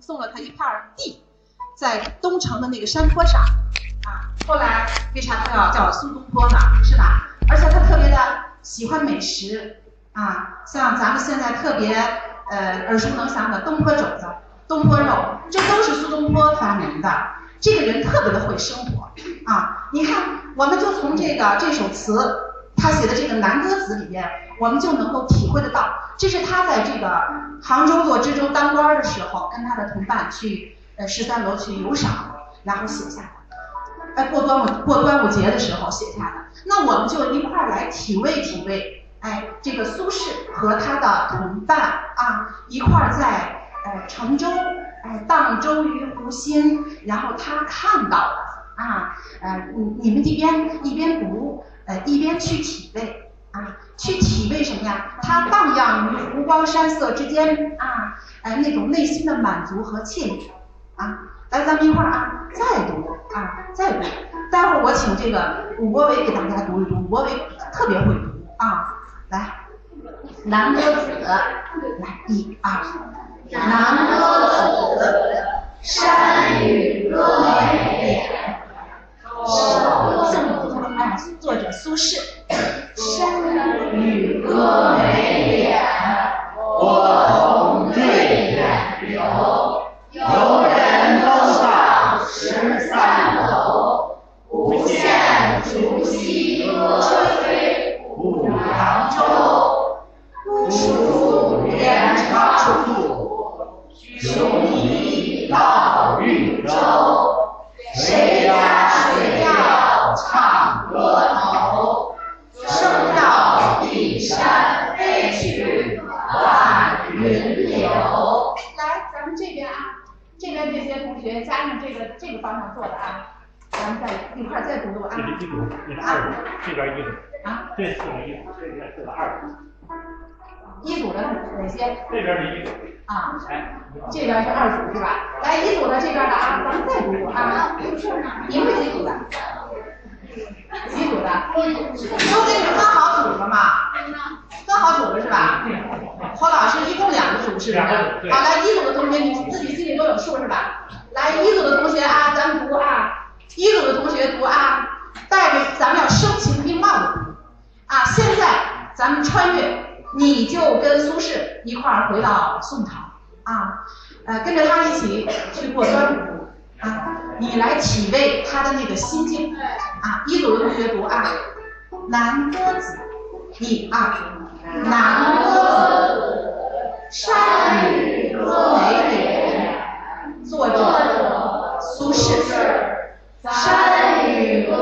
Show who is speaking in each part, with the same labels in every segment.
Speaker 1: 送了他一块地，在东城的那个山坡上，啊，后来为啥他要叫苏东坡呢？是吧？而且他特别的喜欢美食，啊，像咱们现在特别呃耳熟能详的东坡肘子、东坡肉，这都是苏东坡发明的。这个人特别的会生活，啊，你看，我们就从这个这首词他写的这个《南歌子》里边，我们就能够体会得到，这是他在这个杭州做知州当官的时候，跟他的同伴去呃十三楼去游赏，然后写下的。哎，过端午过端午节的时候写下的。那我们就一块儿来体味体味，哎，这个苏轼和他的同伴啊，一块儿在呃乘舟，哎荡舟于湖心，然后他看到了啊，呃你你们这边一边读，呃一边去体味啊，去体味什么呀？它荡漾于湖光山色之间啊，哎那种内心的满足和惬意啊。来，咱们一块儿啊，再读啊，再读。待会儿我请这个武国伟给大家读一读，武国伟特别会读啊。来，《南歌子》，来，一二，《南歌子》，山雨歌美脸。哦，这么读，哎，作者苏轼。山雨歌美脸，
Speaker 2: 波涛对远流。游人登上十三楼，不见竹溪歌吹舞扬州。孤树连长处，穷疑到豫州。谁家唱歌头？声绕碧山飞去万云流。
Speaker 1: 来，咱们这边啊，这边这些同学加上这个这个方向做的啊，咱们再一块再读读啊。
Speaker 3: 这是一组，这是二组，这边一组，
Speaker 1: 啊，
Speaker 3: 这四个一组，这边四个二组，
Speaker 1: 一组的哪些
Speaker 3: 这边是一组，
Speaker 1: 啊？
Speaker 3: 哎，
Speaker 1: 这边是二组是吧？来，一组的这边的啊，咱们再读读啊。你们几组的？几组的？都给你分好组了吗？分好组了是吧？侯老师一共两个组是不是？
Speaker 3: 两个组对
Speaker 1: 好，来一组的同学你自己心里都有数是吧？来一组的同学啊，咱们读啊，一组的同学读啊，带着咱们要声情并茂的读啊。现在咱们穿越，你就跟苏轼一块儿回到宋朝啊，呃，跟着他一起去过端午啊，你来体味他的那个心境啊。一组同学读啊，《南歌子》，第二，《南歌子》，山雨歌美脸，作者苏轼。山雨歌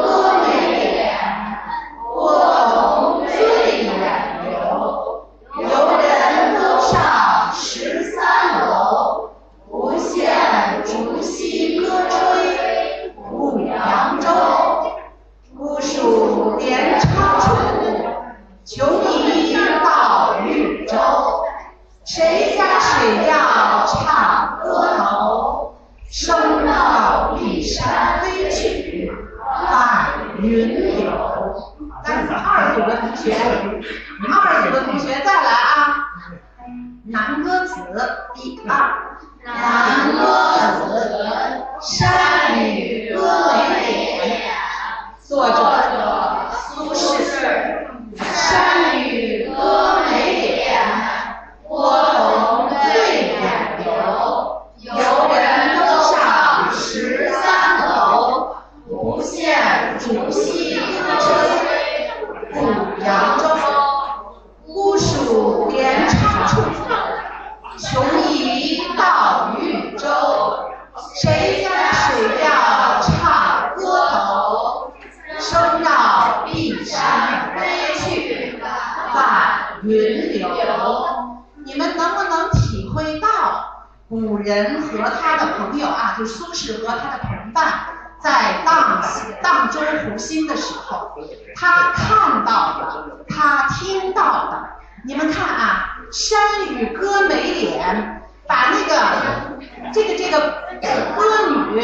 Speaker 1: 他看到的，他听到的。你们看啊，山雨歌美脸，把那个这个这个歌女，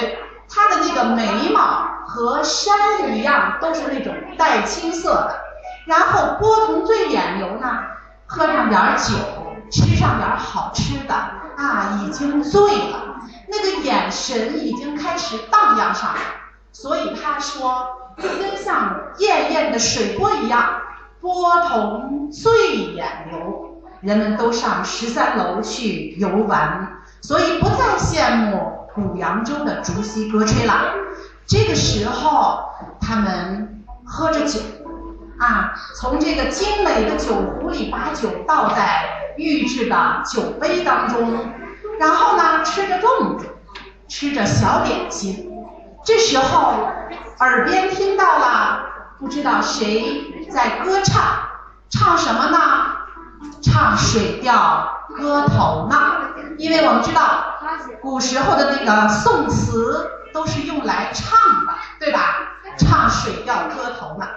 Speaker 1: 她的那个眉毛和山一样，都是那种带青色的。然后波同醉眼流呢，喝上点酒，吃上点好吃的啊，已经醉了。那个眼神已经开始荡漾上来，所以他说，就跟像滟滟的水波一样，波涛醉眼流，人们都上十三楼去游玩，所以不再羡慕古扬州的竹溪歌吹了。这个时候，他们喝着酒，啊，从这个精美的酒壶里把酒倒在预制的酒杯当中，然后呢，吃着粽子，吃着小点心。这时候，耳边听到了不知道谁在歌唱，唱什么呢？唱《水调歌头》呢。因为我们知道，古时候的那个宋词。都是用来唱的，对吧？唱水调歌头呢，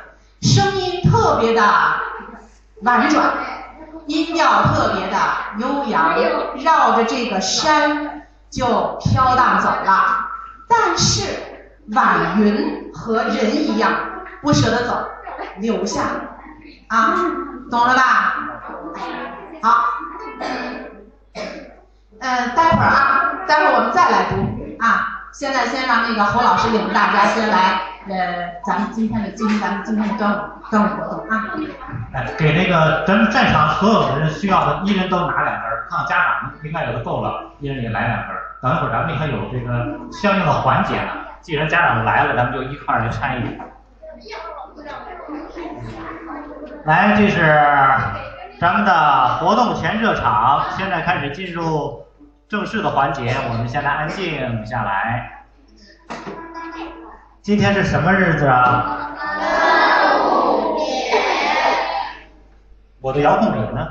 Speaker 1: 声音特别的婉转，音调特别的悠扬，绕着这个山就飘荡走了。但是晚云和人一样，不舍得走，留下啊，懂了吧？好，嗯，待会儿啊，待会儿我们再来读啊。现在先让那个侯老师领着大家先来，呃，咱们今天的今咱们今天的端午端午活动啊。
Speaker 4: 哎，给那个咱们在场所有的人需要的，一人都拿两根儿，看家长应该有的够了，一人也来两根儿。等一会儿咱们还有这个相应的环节呢，既然家长来了，咱们就一块儿来参与。来，这是咱们的活动前热场，现在开始进入。正式的环节，我们先来安静下来。今天是什么日子啊？
Speaker 2: 端午节。
Speaker 4: 我的遥控笔呢？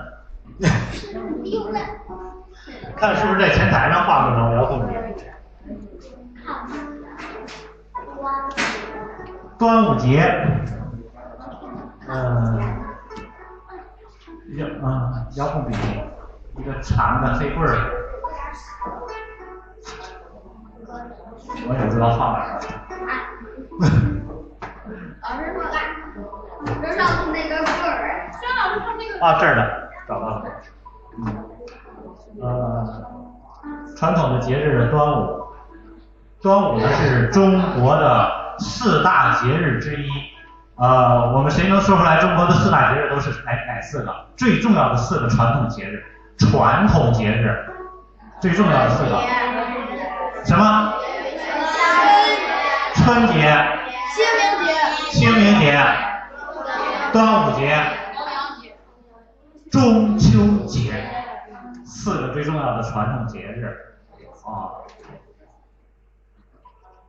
Speaker 4: 看是不是在前台上放着呢？遥控笔。端午节。嗯。遥嗯遥控笔，一个长的黑棍儿。我也不知道放哪儿了。
Speaker 2: 老师说的，那个棍儿。张老师他那个。
Speaker 4: 啊，这儿呢，找到了。嗯。呃，传统的节日端午，端午呢是中国的四大节日之一。呃，我们谁能说出来中国的四大节日都是哪哪四个？最重要的四个传统节日，传统节日，最重要的四个。什么？春节、
Speaker 2: 清明节、
Speaker 4: 清明节、端午节、中秋节，四个最重要的传统节日啊。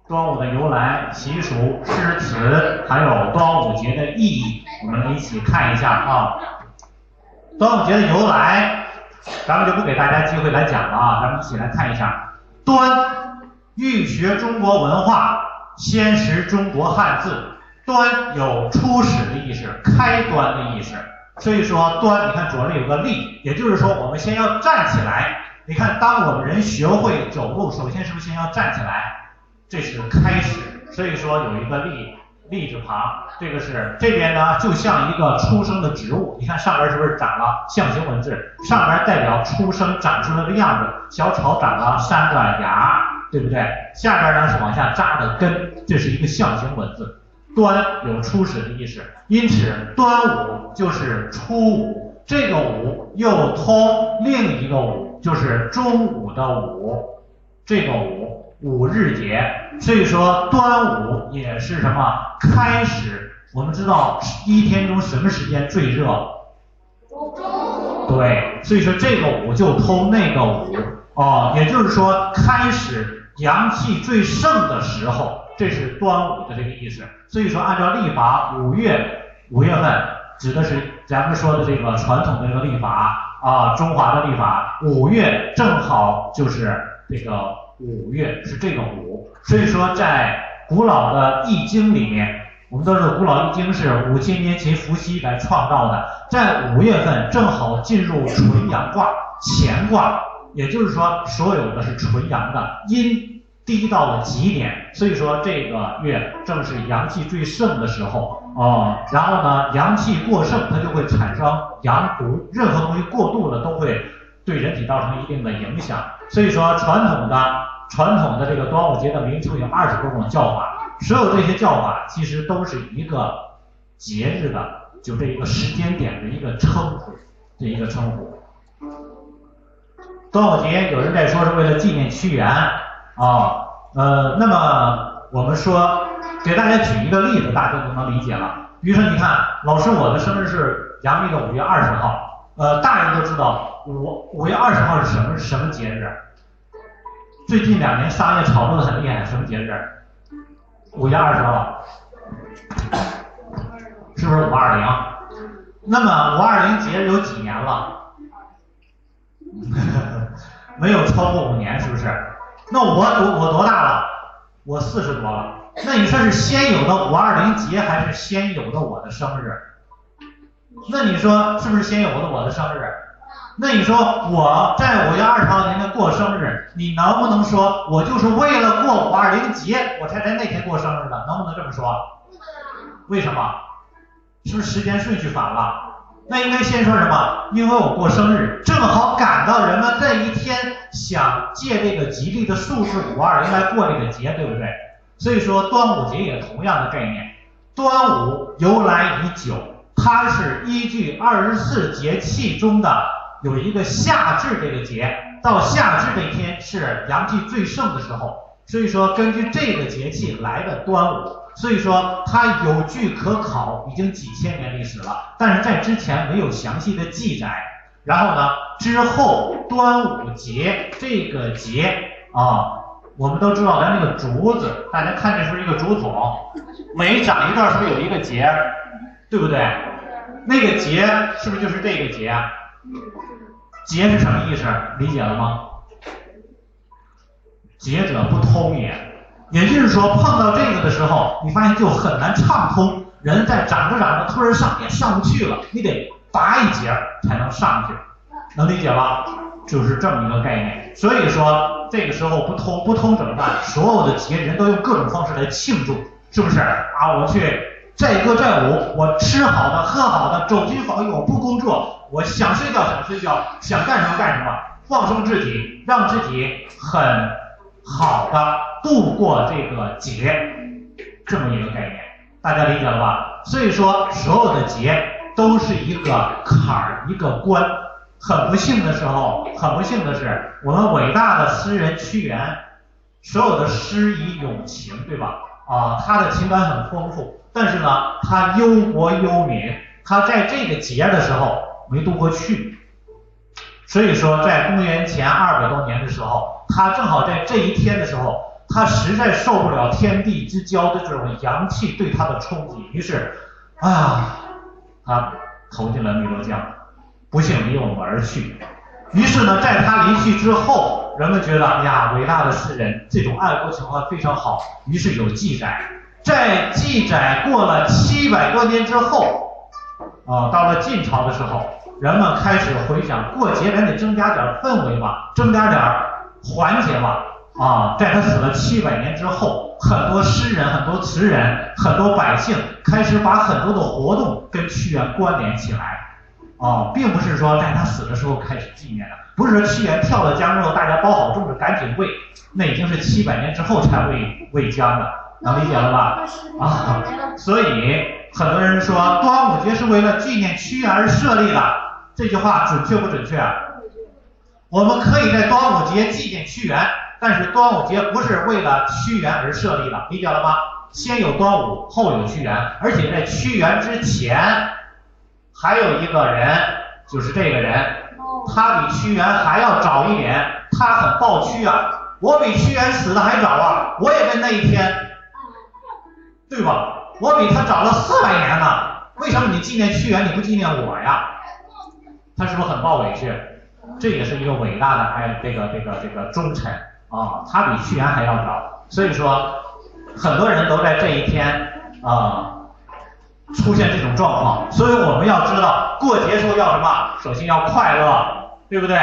Speaker 4: 端午的由来、习俗、诗词，还有端午节的意义，我们一起看一下啊。端午节的由来，咱们就不给大家机会来讲了啊，咱们一起来看一下。端，欲学中国文化。先识中国汉字，端有初始的意思，开端的意思。所以说端，你看左边有个立，也就是说我们先要站起来。你看，当我们人学会走路，首先是不是先要站起来？这是开始。所以说有一个立，立字旁，这个是这边呢，就像一个出生的植物。你看上边是不是长了象形文字？上边代表出生长出来的样子，小草长了三个芽。对不对？下边呢是往下扎的根，这是一个象形文字。端有初始的意思，因此端午就是初五。这个午又通另一个午，就是中午的午。这个午五日节，所以说端午也是什么开始？我们知道一天中什么时间最热？
Speaker 2: 中午。
Speaker 4: 对，所以说这个午就通那个午哦，也就是说开始。阳气最盛的时候，这是端午的这个意思。所以说，按照历法，五月五月份指的是咱们说的这个传统的这个历法啊，中华的历法，五月正好就是这个五月是这个五。所以说，在古老的易经里面，我们都知道古老易经是五千年前伏羲来创造的，在五月份正好进入纯阳卦乾卦。也就是说，所有的是纯阳的，阴低到了极点，所以说这个月正是阳气最盛的时候啊。然后呢，阳气过盛，它就会产生阳毒，任何东西过度了都造成一定的影响。所以说，传统的传统的这个端午节的名称有二十多种叫法，所有这些叫法其实都是一个节日的，就这一个时间点的一个称呼，这一个称呼。端午节有人在说是为了纪念屈原啊，呃，那么我们说给大家举一个例子，大家就能理解了。比如说，你看，老师我的生日是阳历的五月二十号，呃，大人都知道，五五月二十号是什么什么节日？最近两年商业炒作的很厉害，什么节日？五月二十号，是不是五二零？那么五二零节日有几年了？没有超过五年，是不是？那我我我多大了？我四十多了。那你说是先有的五二零节，还是先有的我的生日？那你说是不是先有的我的生日？那你说我在五月二十号那天过生日，你能不能说我就是为了过五二零节，我才在那天过生日的？能不能这么说？为什么？是不是时间顺序反了？那应该先说什么？因为我过生日，正好赶到人们这一天想借这个吉利的数字五二零来过这个节，对不对？所以说端午节也同样的概念。端午由来已久，它是依据二十四节气中的有一个夏至这个节，到夏至这天是阳气最盛的时候，所以说根据这个节气来的端午。所以说它有据可考，已经几千年历史了，但是在之前没有详细的记载。然后呢，之后端午节这个节啊，我们都知道咱那个竹子，大家看这是一个竹筒，每长一段是不是有一个节，对不对？那个节是不是就是这个节？节是什么意思？理解了吗？节者不通也。也就是说，碰到这个的时候，你发现就很难畅通。人在长着长着，突然上也上不去了，你得拔一节才能上去，能理解吧？就是这么一个概念。所以说，这个时候不通不通怎么办？所有的节人都用各种方式来庆祝，是不是啊？我去载歌载舞，我吃好的喝好的，走进房我不工作，我想睡觉想睡觉，想干什么干什么，放松自己，让自己很。好的，度过这个节，这么一个概念，大家理解了吧？所以说，所有的节都是一个坎儿，一个关。很不幸的时候，很不幸的是，我们伟大的诗人屈原，所有的诗以咏情，对吧？啊，他的情感很丰富，但是呢，他忧国忧民，他在这个节的时候没渡过去。所以说，在公元前二百多年的时候。他正好在这一天的时候，他实在受不了天地之交的这种阳气对他的冲击，于是，啊，他投进了汨罗江，不幸离我们而去。于是呢，在他离去之后，人们觉得，呀，伟大的诗人，这种爱国情怀非常好。于是有记载，在记载过了七百多年之后，啊，到了晋朝的时候，人们开始回想，过节咱得增加点氛围嘛，增加点。环节吧，啊，在他死了七百年之后，很多诗人、很多词人、很多百姓开始把很多的活动跟屈原关联起来，啊，并不是说在他死的时候开始纪念的，不是说屈原跳了江之后大家包好粽子赶紧喂，那已经是七百年之后才喂喂江的，能理解了吧？啊，所以很多人说端午节是为了纪念屈原而设立的，这句话准确不准确？我们可以在端午节纪念屈原，但是端午节不是为了屈原而设立的，理解了吗？先有端午，后有屈原，而且在屈原之前，还有一个人，就是这个人，他比屈原还要早一点，他很暴屈啊，我比屈原死的还早啊，我也在那一天，对吧？我比他早了四百年呢，为什么你纪念屈原，你不纪念我呀？他是不是很抱委屈？这也是一个伟大的哎，这个这个这个忠臣啊，他比屈原还要早，所以说很多人都在这一天啊出现这种状况，所以我们要知道过节时候要什么，首先要快乐，对不对？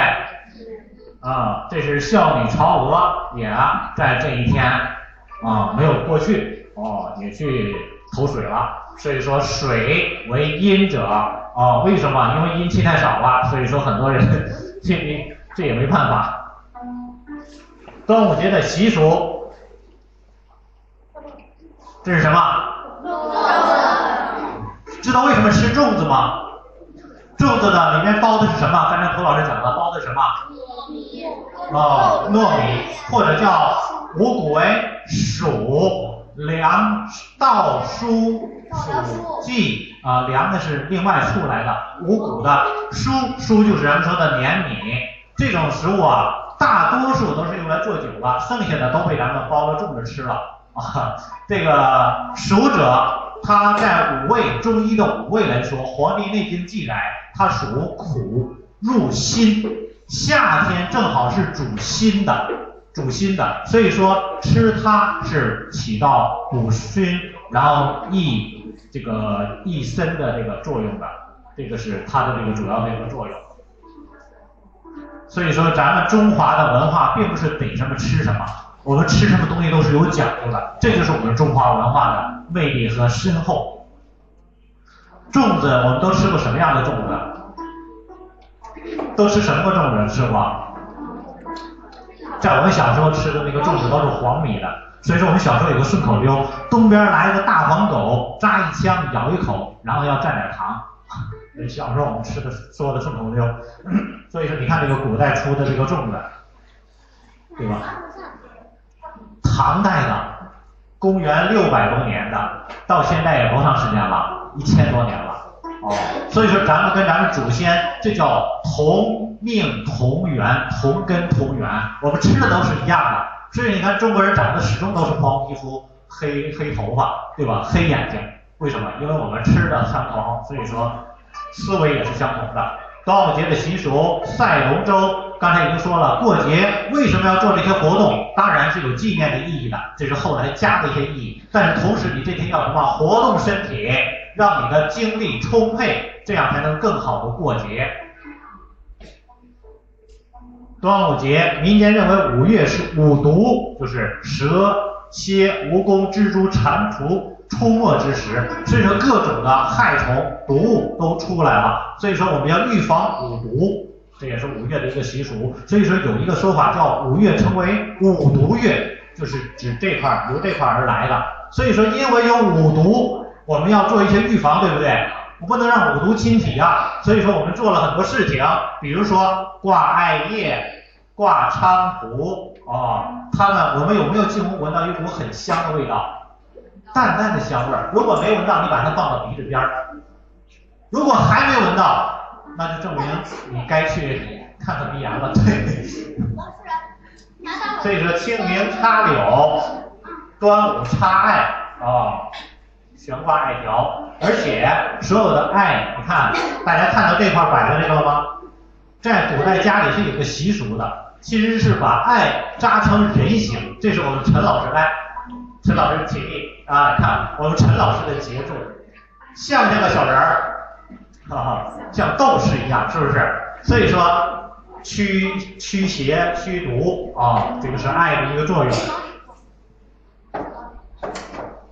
Speaker 4: 啊，这是孝女曹娥也在这一天啊没有过去哦，也去投水了，所以说水为阴者啊，为什么？因为阴气太少了，所以说很多人。这这也没办法。端午节的习俗，这是什么？知道为什么吃粽子吗？粽子的里面包的是什么？刚才涂老师讲的，包的什么？哦，糯米，或者叫五谷为黍、粮、稻、菽、黍、稷啊，粮的是另外出来的，五谷的黍，黍就是咱们说的粘米，这种食物啊，大多数都是用来做酒了，剩下的都被咱们包了粽子吃了啊。这个黍者。它在五味中医的五味来说，《黄帝内经》记载，它属苦入心，夏天正好是主心的，主心的，所以说吃它是起到补心，然后益这个益身的这个作用的，这个是它的这个主要的一个作用。所以说，咱们中华的文化并不是逮什么吃什么。我们吃什么东西都是有讲究的，这就是我们中华文化的魅力和深厚。粽子，我们都吃过什么样的粽子？都吃什么粽子？吃过？在我们小时候吃的那个粽子都是黄米的，所以说我们小时候有个顺口溜：东边来个大黄狗，扎一枪咬一口，然后要蘸点糖。小时候我们吃的说的顺口溜。所以说，你看这个古代出的这个粽子，对吧？唐代的，公元六百多年的，到现在有多长时间了？一千多年了。哦，所以说咱们跟咱们祖先，这叫同命同源，同根同源。我们吃的都是一样的。所以你看中国人长得始终都是黄皮肤、黑黑头发，对吧？黑眼睛，为什么？因为我们吃的相同，所以说思维也是相同的。端午节的习俗，赛龙舟。刚才已经说了，过节为什么要做这些活动？当然是有纪念的意义的，这是后来加的一些意义。但是同时，你这天要什么？活动身体，让你的精力充沛，这样才能更好的过节。端午节，民间认为五月是五毒，就是蛇、蝎、蜈蚣、蜘蛛、蟾蜍出没之时，所以说各种的害虫、毒物都出来了，所以说我们要预防五毒。这也是五月的一个习俗，所以说有一个说法叫五月称为五毒月，就是指这块由这块而来的。所以说因为有五毒，我们要做一些预防，对不对？我不能让五毒侵体啊。所以说我们做了很多事情，比如说挂艾叶、挂菖蒲，哦，它们我们有没有进屋闻到一股很香的味道？淡淡的香味儿。如果没闻到，你把它放到鼻子边儿。如果还没闻到。那就证明你该去看看鼻炎了，对。所以说清明插柳，端午插艾啊，悬挂艾条，而且所有的艾，你看大家看到这块摆的这个了吗？在古代家里是有个习俗的，其实是把艾扎成人形。这是我们陈老师来，陈老师起立啊，看我们陈老师的杰作，像不像个小人儿？哈哈，像斗士一样，是不是？所以说驱驱邪驱毒啊，这个是艾的一个作用。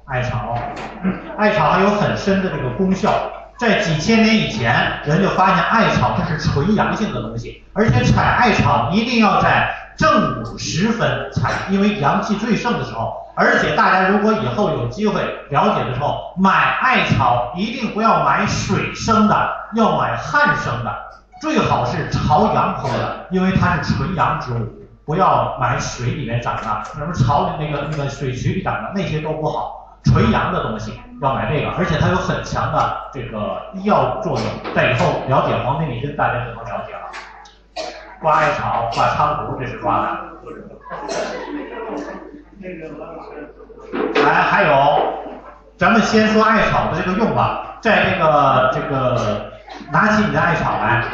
Speaker 4: 艾草，艾草还有很深的这个功效。在几千年以前，人就发现艾草它是纯阳性的东西，而且采艾草一定要在正午时分采，因为阳气最盛的时候。而且大家如果以后有机会了解的时候，买艾草一定不要买水生的，要买旱生的，最好是朝阳坡的，因为它是纯阳之物。不要买水里面长的，什么朝那个那个水渠里长的那些都不好，纯阳的东西要买这个，而且它有很强的这个医药作用。在以后了解《黄帝内经》，大家就能了解了。挂艾草、挂菖蒲，这是挂的。来，还有，咱们先说艾草的这个用法，在这个这个，拿起你的艾草来，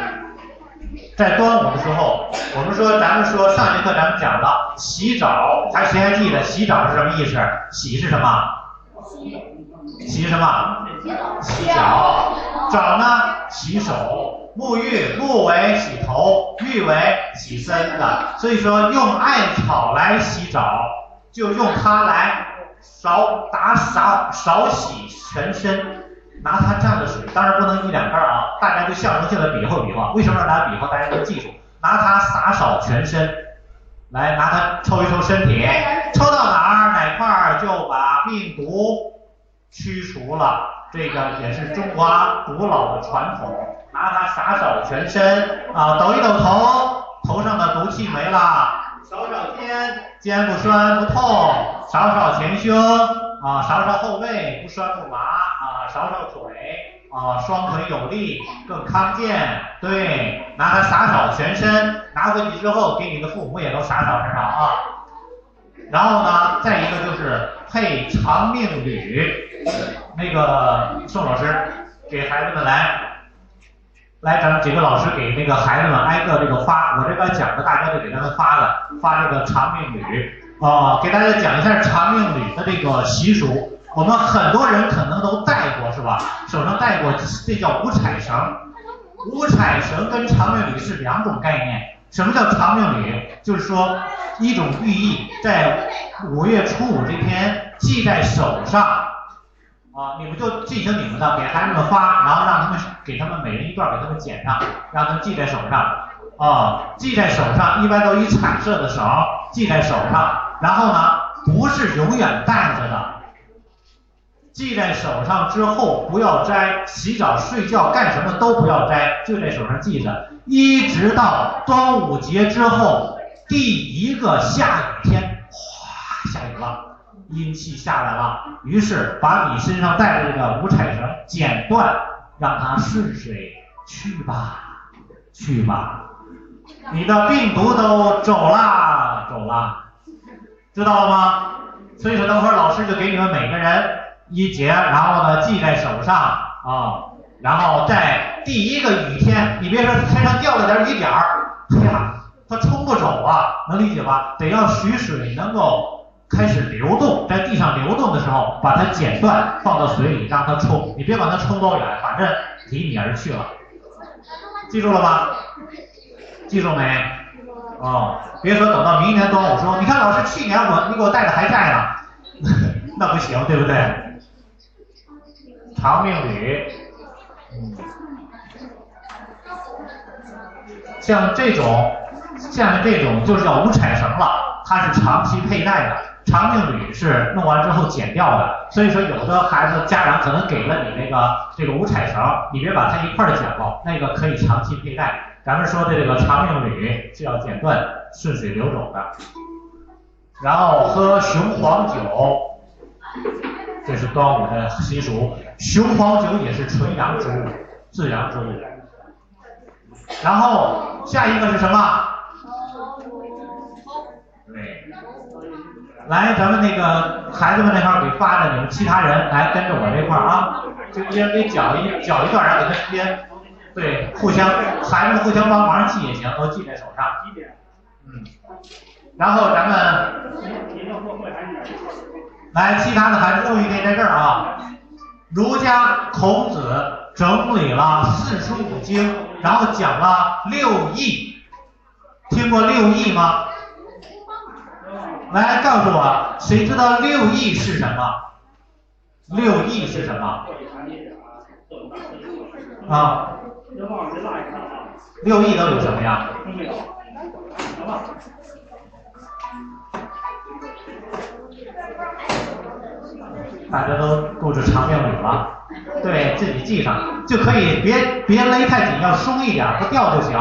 Speaker 4: 在端午的时候，我们说，咱们说上节课咱们讲了洗澡，还谁还记得洗澡是什么意思？洗是什么？洗，什么？洗脚。澡呢？洗手。沐浴，沐为洗头，浴为洗身的。所以说，用艾草来洗澡。就用它来少打扫、少洗全身，拿它蘸的水，当然不能一两半啊，大家就象征性的比划比划。为什么让大家比划？大家都记住，拿它洒扫全身，来拿它抽一抽身体，抽到哪儿哪块儿就把病毒驱除了。这个也是中华古老的传统，拿它洒扫全身啊，抖一抖头，头上的毒气没了，扫扫肩，肩不酸不痛，扫扫前胸啊，扫扫后背不酸不麻啊，扫扫腿啊，双腿有力更康健。对，拿它洒扫全身，拿回去之后给你的父母也都洒扫身上啊。然后呢，再一个就是配长命缕。那个宋老师给孩子们来，来咱们几个老师给那个孩子们挨个这个发，我这边讲的大家就给他们发了，发这个长命缕啊，给大家讲一下长命缕的这个习俗。我们很多人可能都戴过是吧？手上戴过，这叫五彩绳。五彩绳跟长命缕是两种概念。什么叫长命铝？就是说一种寓意，在五月初五这天系在手上。啊，你们就进行你们的，给孩子们发，然后让他们给他们每人一段，给他们剪上，让他们系在手上。啊，系在手上，一般都以彩色的绳系在手上。然后呢，不是永远戴着的，系在手上之后不要摘，洗澡、睡觉干什么都不要摘，就在手上系着，一直到端午节之后第一个下雨天，哗，下雨了。阴气下来了，于是把你身上带的这个五彩绳剪断，让它顺水去吧，去吧，你的病毒都走了，走了，知道了吗？所以说等会老师就给你们每个人一节，然后呢系在手上啊，然后在第一个雨天，你别说天上掉了点雨点儿，哎呀，它冲不走啊，能理解吧？得要蓄水能够。开始流动，在地上流动的时候，把它剪断，放到水里让它冲。你别管它冲多远，反正离你而去了。记住了吗？记住没？哦，别说等到明年端午说，你看老师去年我你给我带的还在呢，那不行，对不对？长命缕，嗯，像这种，像这种就是叫五彩绳了，它是长期佩戴的。长命缕是弄完之后剪掉的，所以说有的孩子家长可能给了你那个这个五彩绳，你别把它一块剪了，那个可以长期佩戴。咱们说的这个长命缕是要剪断，顺水流走的。然后喝雄黄酒，这是端午的习俗。雄黄酒也是纯阳之物，自然之物。然后下一个是什么？对来，咱们那个孩子们那块儿给发的，你们其他人来跟着我这块儿啊，就一人给搅一搅一段，然后给他编，对，互相孩子们互相帮忙记也行，都记在手上。嗯，然后咱们来，其他的孩子注意点在这儿啊。儒家孔子整理了四书五经，然后讲了六艺，听过六艺吗？来告诉我，谁知道六艺是什么？六艺是什么？啊？六艺都有什么呀？大家都顾着长命语了，对自己系上就可以，别别勒太紧，要松一点，不掉就行。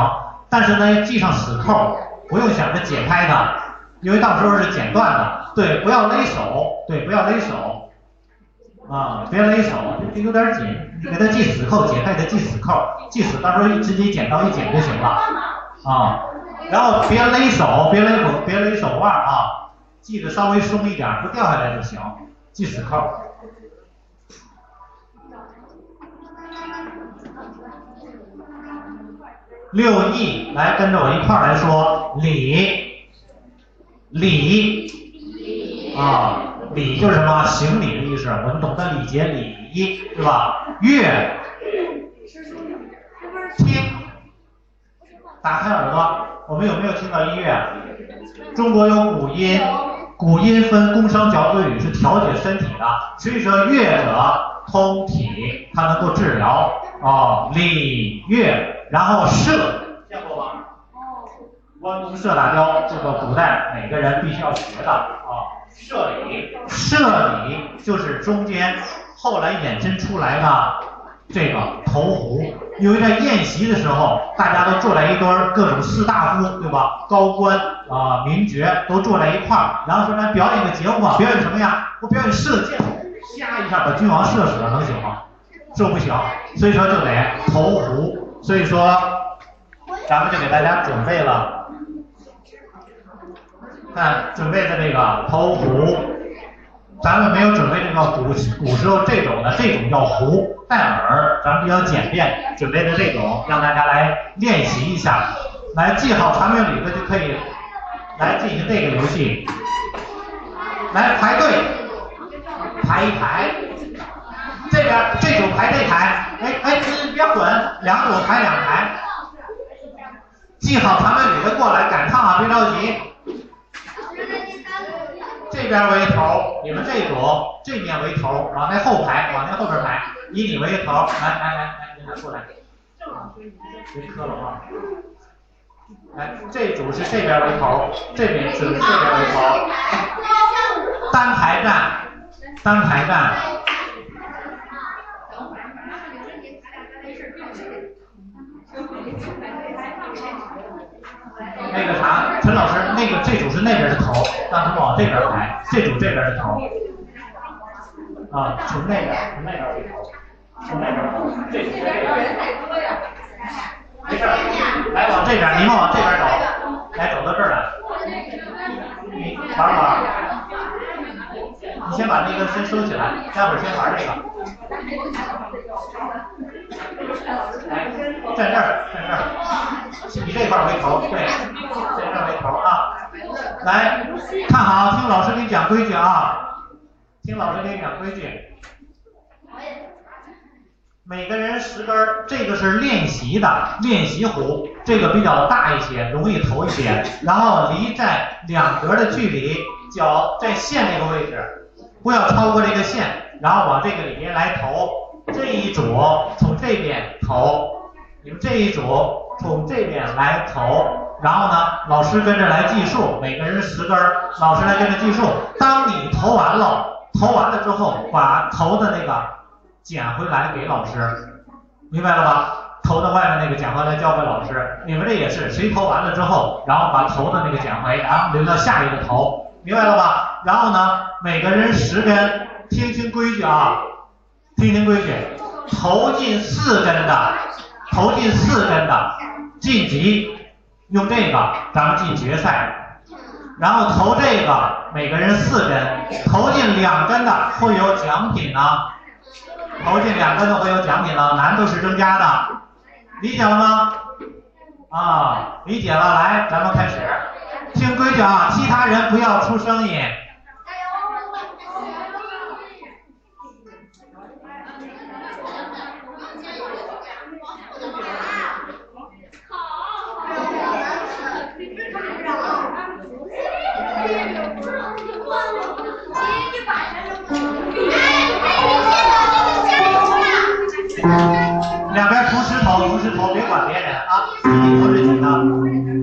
Speaker 4: 但是呢，系上死扣，不用想着解开它。因为到时候是剪断的，对，不要勒手，对，不要勒手，啊，别勒手，这有点紧，你给它系死扣，解开它系死扣，系死，到时候直接剪刀一剪就行了，啊，然后别勒手，别勒脖，别勒手腕啊，系的稍微松一点，不掉下来就行，系死扣。六艺，来跟着我一块儿来说礼。礼啊，礼就是什么？行礼的意思，我们懂得礼节礼仪，对吧？乐，听，打开耳朵，我们有没有听到音乐？中国有古音，古音分宫商角徵羽，是调节身体的。所以说乐者通体，它能够治疗啊。礼乐，然后射，见过吗？弯弓射大雕，这个古代每个人必须要学的啊。射礼，射礼就是中间后来衍生出来的这个投壶。因为在宴席的时候，大家都坐在一堆儿，各种士大夫，对吧？高官啊、名爵都坐在一块儿，然后说咱表演个节目吧，表演什么呀？我表演射箭，啪一下把君王射死了，能行吗？这不行，所以说就得投壶。所以说，咱们就给大家准备了，看准备的这个投壶，咱们没有准备这个古古时候这种的，这种叫壶带耳，咱们比较简便，准备的这种让大家来练习一下，来记好长韵里的就可以来进行这个游戏，来排队，排一排。这边这组排这排，哎哎，你别滚，两组排两排。记好长尾里的过来赶趟啊，别着急。这边为头，你们这组这面为头，往那后排，往那后边排，以你为头，来来来来，你俩过来。别磕了啊！来，这组是这边为头，这边是这边为头。单排站，单排站。那个啥，陈老师，那个这组是那边的头，让他们往这边排，这组这边的头。啊，从那边，从那边的头，从那边头，这组这边。没事，来往这边，你们往这边走，来走到这儿来。你玩玩，你先把那个先收起来，待会儿先玩这个。来，站这儿，站这儿，以这块为头，对，在这儿为头啊。来，看好，听老师给你讲规矩啊，听老师给你讲规矩。每个人十根儿，这个是练习的练习壶，这个比较大一些，容易投一些。然后离在两格的距离，脚在线这个位置，不要超过这个线，然后往这个里边来投。这一组从这边投，你们这一组从这边来投，然后呢，老师跟着来计数，每个人十根儿，老师来跟着计数。当你投完了，投完了之后，把投的那个捡回来给老师，明白了吧？投的外面那个捡回来交给老师。你们这也是，谁投完了之后，然后把投的那个捡回，然后留到下一个投，明白了吧？然后呢，每个人十根，听清规矩啊。听听规矩，投进四根的，投进四根的晋级，用这个咱们进决赛。然后投这个，每个人四根，投进两根的会有奖品呢。投进两个就会有奖品了，难度是增加的，理解了吗？啊，理解了，来，咱们开始，听规矩啊，其他人不要出声音。两边同时投，同时投，别管别人啊，自己投就行了。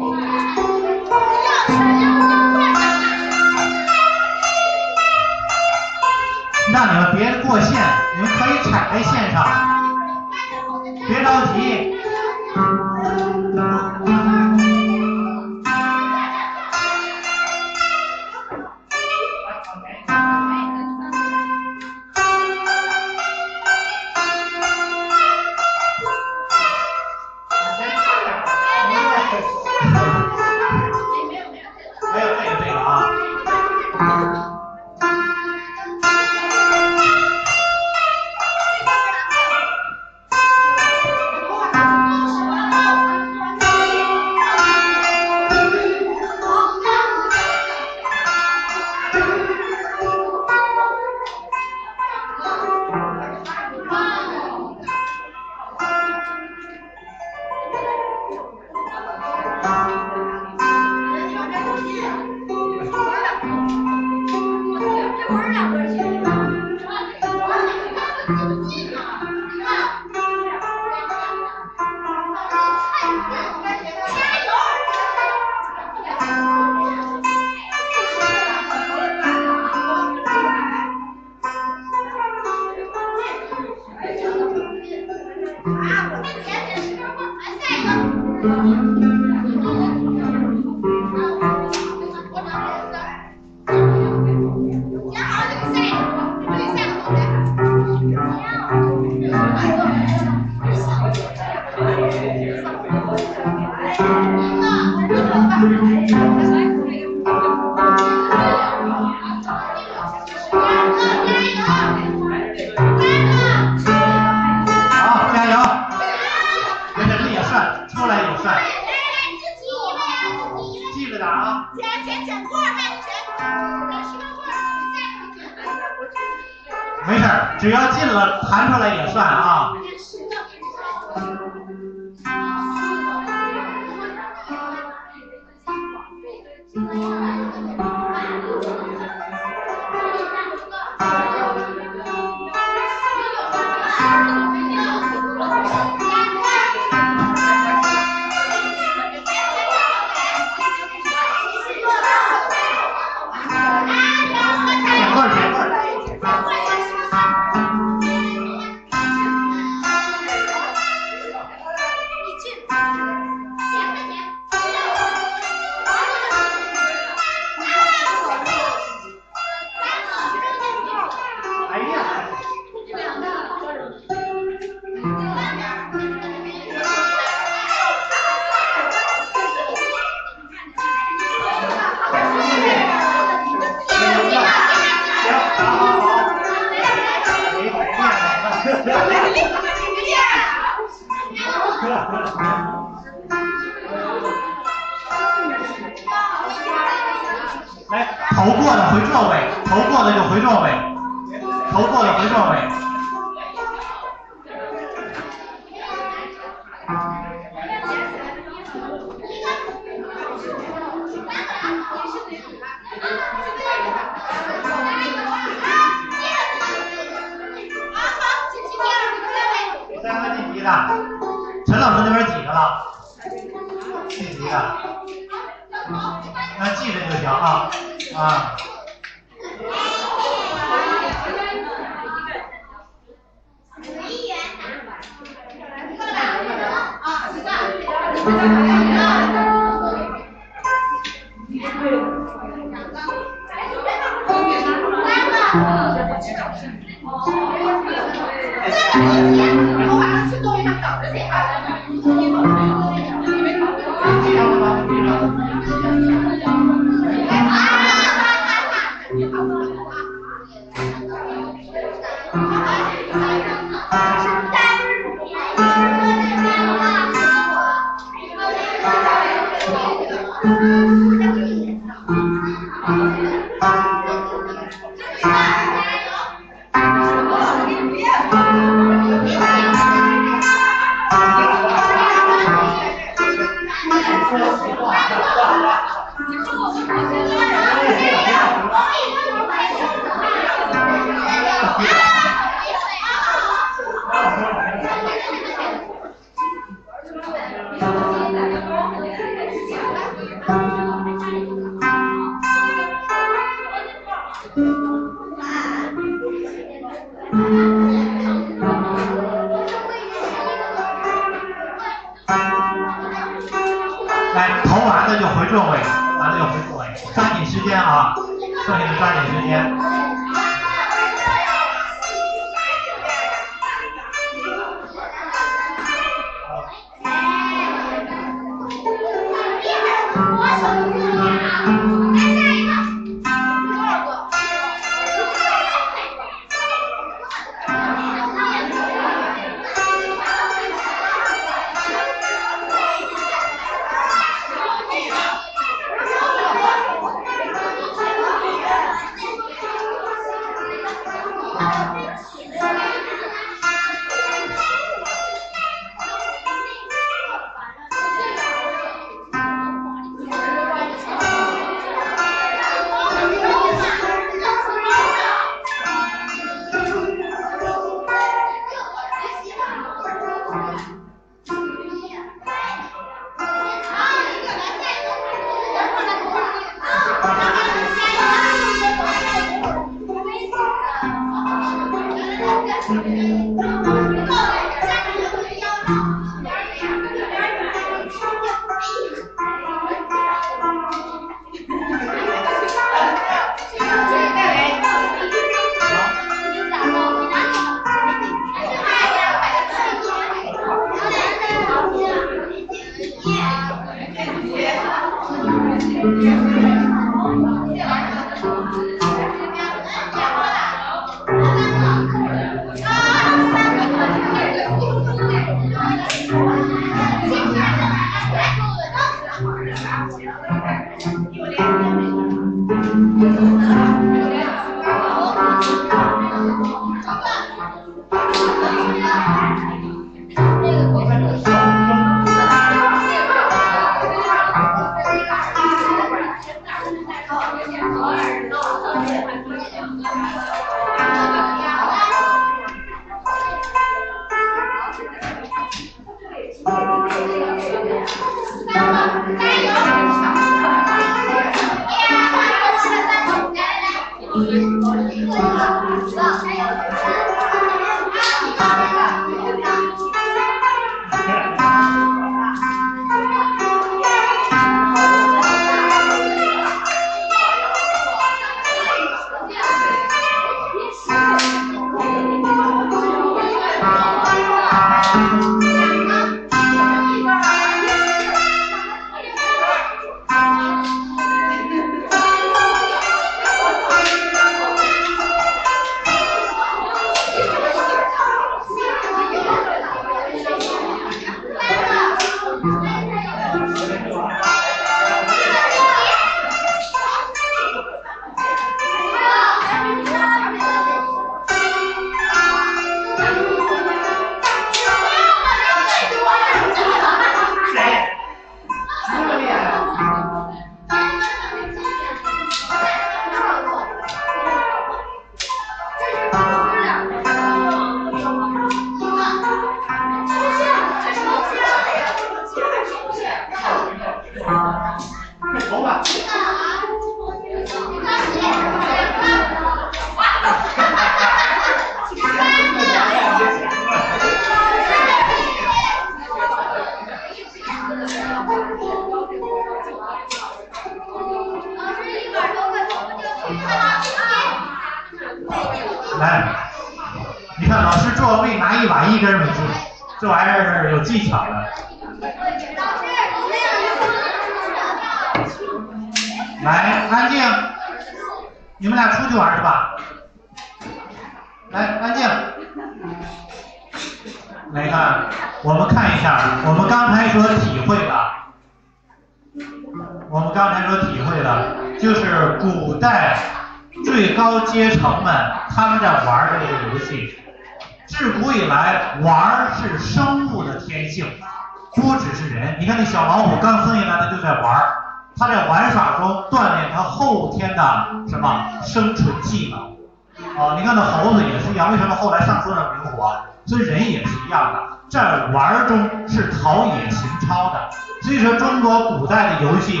Speaker 4: 是陶冶情操的。所以说，中国古代的游戏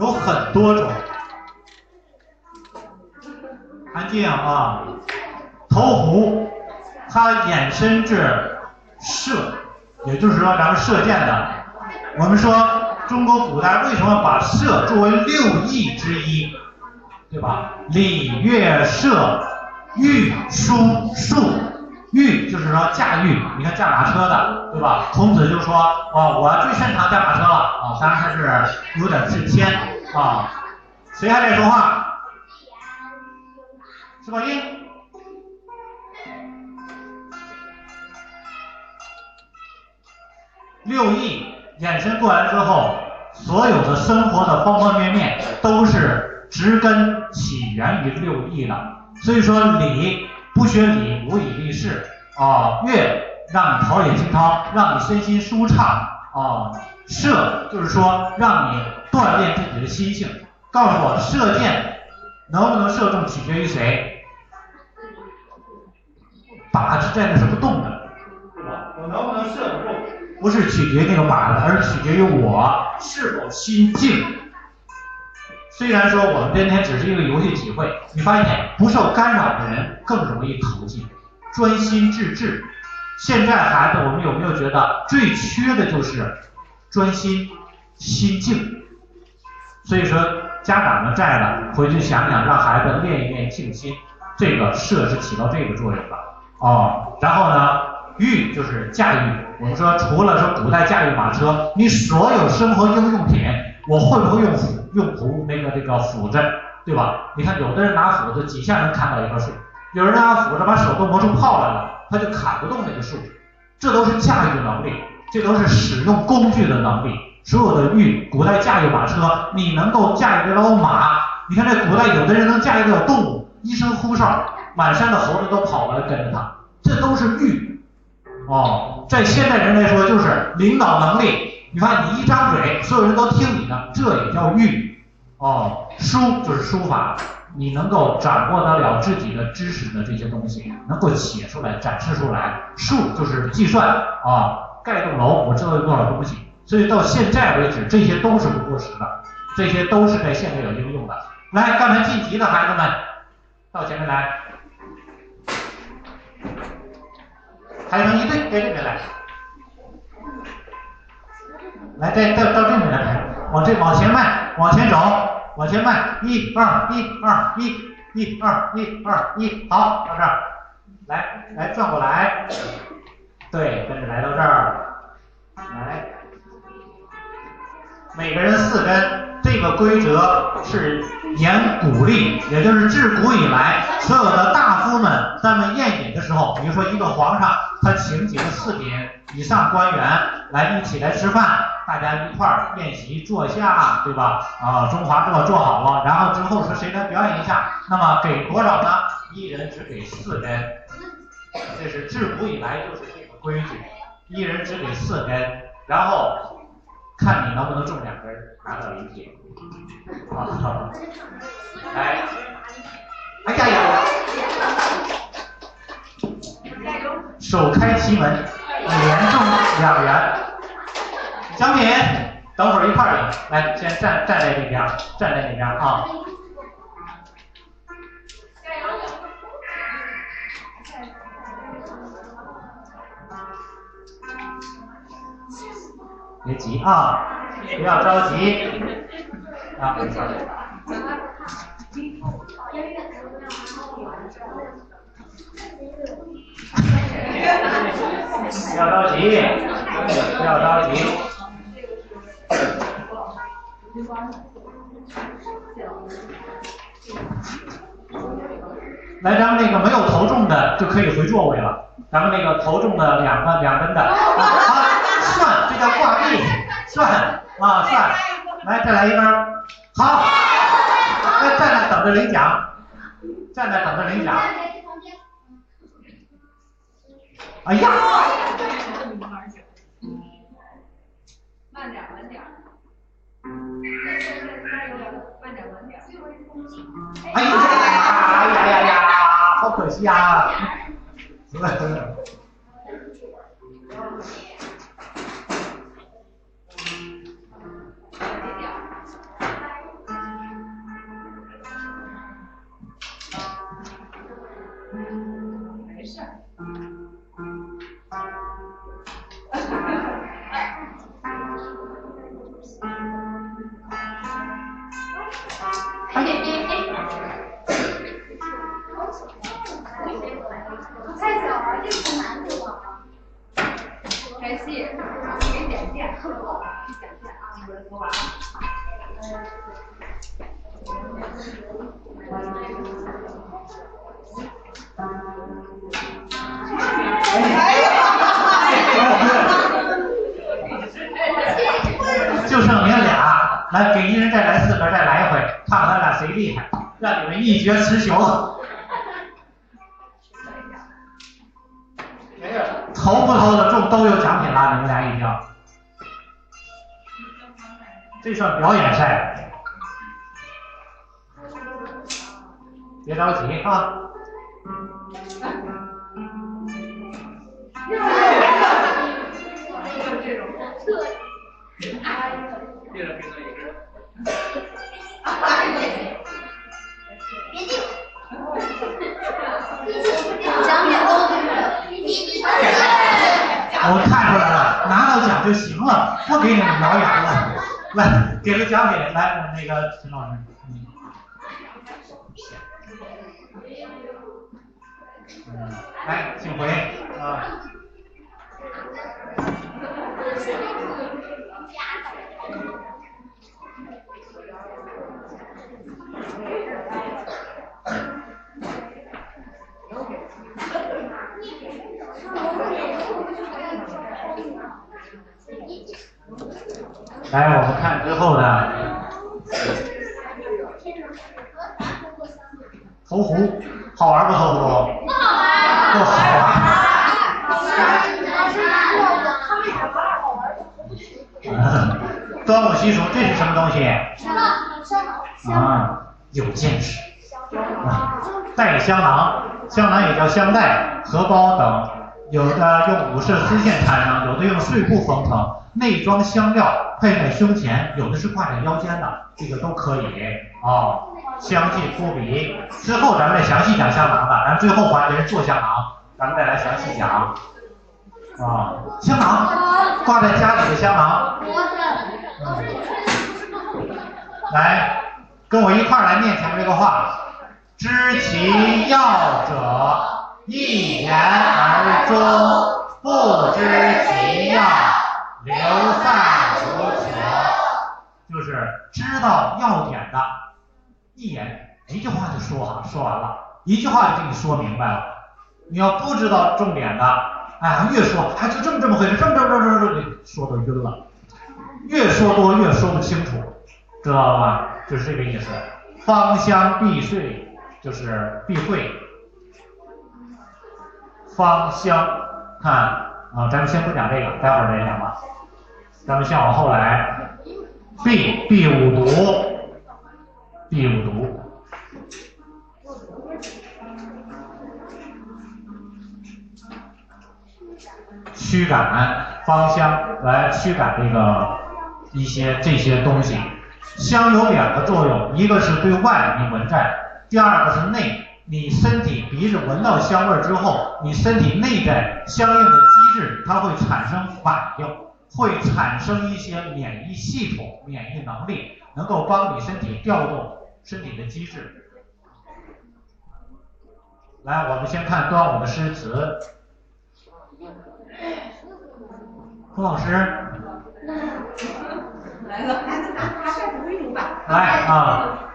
Speaker 4: 有很多种。安静啊！投壶，它衍生至射，也就是说咱们射箭的。我们说中国古代为什么把射作为六艺之一，对吧？礼乐射。御书数，御就是说驾驭，你看驾马车的，对吧？孔子就说，哦，我最擅长驾马车了，啊，当然他是有点自谦啊。谁还在说话？是吧英。六艺衍生过来之后，所有的生活的方方面面都是植根起源于六艺的。所以说礼不学礼，无以立事啊。乐让你陶冶情操，让你身心舒畅啊。射就是说让你锻炼自己的心性。告诉我，射箭能不能射中取决于谁？靶子在那是不动的，我能不能射得中，不是取决于那个靶子，而是取决于我是否心静。虽然说我们今天只是一个游戏体会，你发现不受干扰的人更容易投进，专心致志。现在孩子，我们有没有觉得最缺的就是专心、心静？所以说，家长们在了，回去想想，让孩子练一练静心，这个设是起到这个作用的哦。然后呢，育就是驾驭。我们说，除了说古代驾驭马车，你所有生活应用品。我会不会用斧用斧那个这个斧子，对吧？你看有的人拿斧子几下能砍倒一棵树，有人拿斧子把手都磨出泡来了，他就砍不动那个树。这都是驾驭能力，这都是使用工具的能力。所有的御古代驾驭马车，你能够驾驭得了马？你看这古代有的人能驾驭得了动物，一声呼哨，满山的猴子都跑过来跟着他，这都是御。哦，在现代人来说就是领导能力。你看你一张嘴，所有人都听你的，这也叫御。哦，书就是书法，你能够掌握得了自己的知识的这些东西，能够写出来、展示出来。数就是计算啊，盖栋楼我知道有多少东西。所以到现在为止，这些都是不过时的，这些都是在现在有应用的。来，刚才晋级的孩子们，到前面来，排成一队，在这边来。来，再到到这里来，往这往前迈，往前走，往前迈，一二一二一，一二一二一，好，到这儿，来来转过来，对，跟着来到这儿，来，每个人四根，这个规则是言鼓励，也就是自古以来所有的大夫们他们宴饮的时候，比如说一个皇上，他请几个四品以上官员来一起来吃饭。大家一块儿宴席坐下，对吧？啊，中华坐坐好了，然后之后是谁来表演一下？那么给多少呢？一人只给四根，这是自古以来就是这个规矩，一人只给四根，然后看你能不能中两根拿到礼品。啊，来，哎呀呀！首开奇门，连中两元。奖品，等会儿一块儿领。来，先站站在这边，站在这边啊。别急啊，不要着急啊。不要着急，不要着急。来，咱们那个没有投中的就可以回座位了。咱们那个投中的两个两分的，啊，算，这叫挂壁，算啊算。来，再来一根，好，来站那等着领奖，站那等着领奖。哎呀！慢点，慢点。哎呀呀呀呀呀！好可惜啊！的用五色丝线缠上，有的用碎布缝成，内装香料，配在胸前，有的是挂在腰间的，这个都可以啊。香气扑鼻。之后咱们再详细讲香囊的，咱最后环节是做香囊，咱们再来详细讲。啊，香囊挂在家里的香囊。来，跟我一块儿来念前面这个话：知其要者，一言而终；不知其要，流散无穷。就是知道要点的，一言一句话就说哈，说完了，一句话就给你说明白了。你要不知道重点的，哎，越说，哎，就这么这么回事，这么这么这么这么，说的晕了。越说多越说不清楚，知道了吗？就是这个意思。芳香避税就是避讳。芳香，看啊，咱们先不讲这个，待会儿再讲吧。咱们先往后来，避避五毒，避五毒。驱赶芳香，来驱赶这个一些这些东西。香有两个作用，一个是对外你闻在，第二个是内，你身体鼻子闻到香味之后，你身体内在相应的机制，它会产生反应，会产生一些免疫系统、免疫能力，能够帮你身体调动身体的机制。来，我们先看端午的诗词。胡老师，
Speaker 1: 来了。来
Speaker 4: 啊，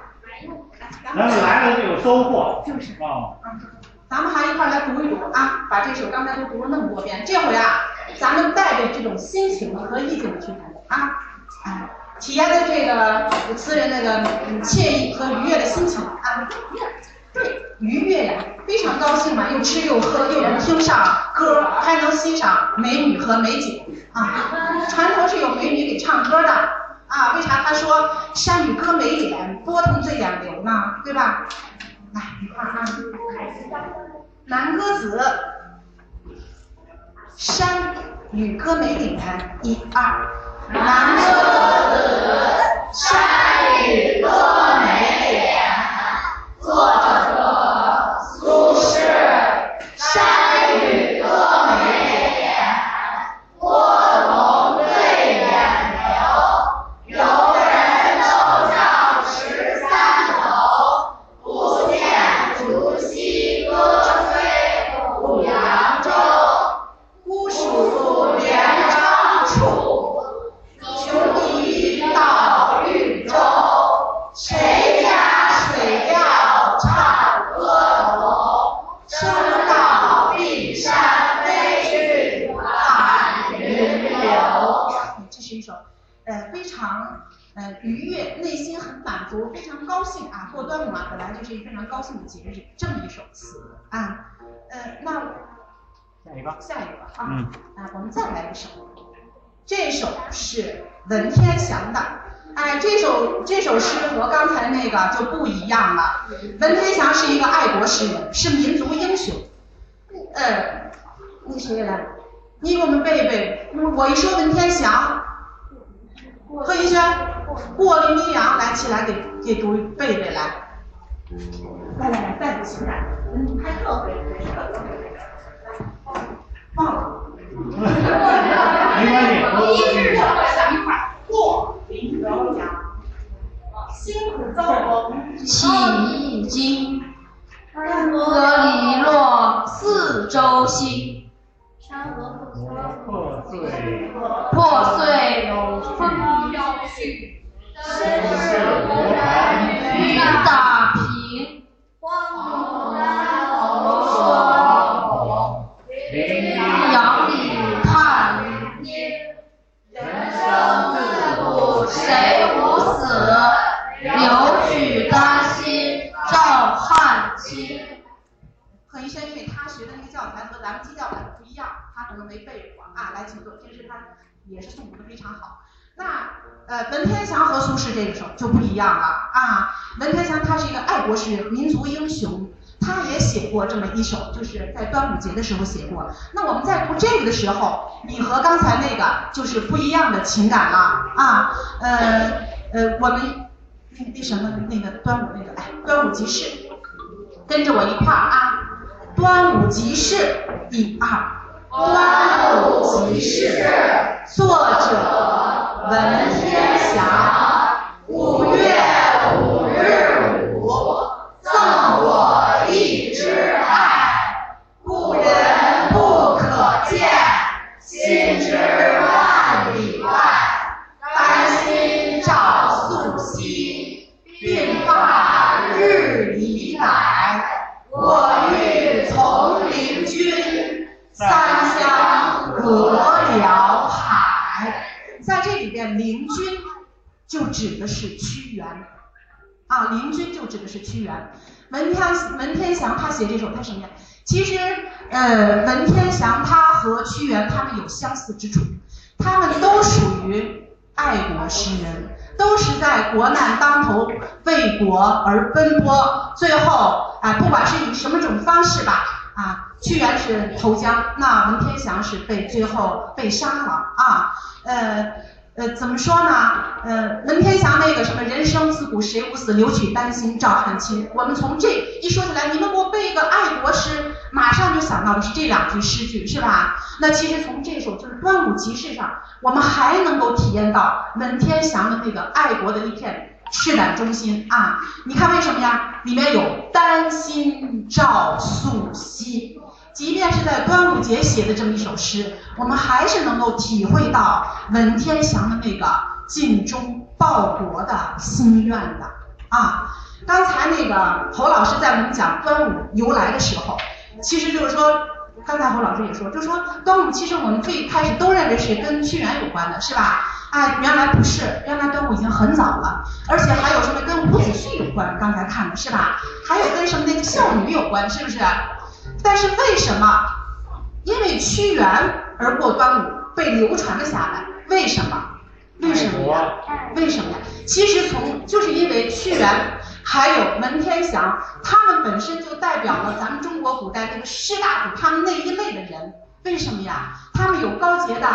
Speaker 4: 咱们来了就有收获。
Speaker 1: 就是
Speaker 4: 啊，
Speaker 1: 咱们还一块来读一读啊，把这首刚才都读了那么多遍，这回啊，咱们带着这种心情和意境去读啊，哎，体验的这个词人那个嗯惬意和愉悦的心情啊，对，愉悦呀，非常高兴嘛，又吃又喝，又能听上歌，还能欣赏美女和美景啊。传统是有美女给唱歌的啊，为啥他说山雨歌美脸，波腾醉眼流呢？对吧？来，一块看啊，男歌子，山雨歌美脸，一二，南歌子，山
Speaker 4: 下一个。
Speaker 1: 下一个啊，
Speaker 4: 嗯
Speaker 1: 啊，我们再来一首，这首是文天祥的。哎，这首这首诗和刚才那个就不一样了。文天祥是一个爱国诗人，是民族英雄。呃，那谁来？你给我们背一背。我一说文天祥，贺一轩，过林明阳，来起来给给读背一背来。来来来，再读起来。嗯，还特会，忘了。
Speaker 4: 没关系，我
Speaker 1: 一日生活咱们一块过林明阳，辛苦遭逢
Speaker 5: 起一经，山河理落四周星，
Speaker 4: 破碎
Speaker 5: 破碎
Speaker 2: 风飘去，
Speaker 4: 身世无痕
Speaker 5: 雨打
Speaker 1: 其实，他也是诵读的非常好。那呃，文天祥和苏轼这个时候就不一样了啊。文天祥他是一个爱国诗人、民族英雄，他也写过这么一首，就是在端午节的时候写过。那我们在读这个的时候，你和刚才那个就是不一样的情感了啊。呃呃，我们那那什么那个端午那个哎，端午集市，跟着我一块儿啊。端午集市，一二。
Speaker 2: 端午即事，
Speaker 1: 作者文天祥。五月五日午，赠我指的是屈原啊，邻军就指的是屈原。文天文天祥他写这首他什么呀？其实呃，文天祥他和屈原他们有相似之处，他们都属于爱国诗人。都是在国难当头为国而奔波，最后啊，不管是以什么种方式吧，啊，屈原是投江，那文天祥是被最后被杀了啊，呃。呃，怎么说呢？呃，文天祥那个什么“人生自古谁无死，留取丹心照汗青”，我们从这一说起来，你们给我背一个爱国诗，马上就想到的是这两句诗句，是吧？那其实从这首就是端午集市上，我们还能够体验到文天祥的那个爱国的一片赤胆忠心啊！你看为什么呀？里面有“丹心照素昔”。即便是在端午节写的这么一首诗，我们还是能够体会到文天祥的那个尽忠报国的心愿的啊。刚才那个侯老师在我们讲端午由来的时候，其实就是说，刚才侯老师也说，就是说端午其实我们最开始都认为是跟屈原有关的，是吧？哎，原来不是，原来端午已经很早了，而且还有什么跟伍子胥有关？刚才看的是吧？还有跟什么那个孝女有关，是不是？但是为什么？因为屈原而过端午被流传了下来。为什么？为什么呀？为什么呀？其实从就是因为屈原还有文天祥，他们本身就代表了咱们中国古代那个士大夫他们那一类的人。为什么呀？他们有高洁的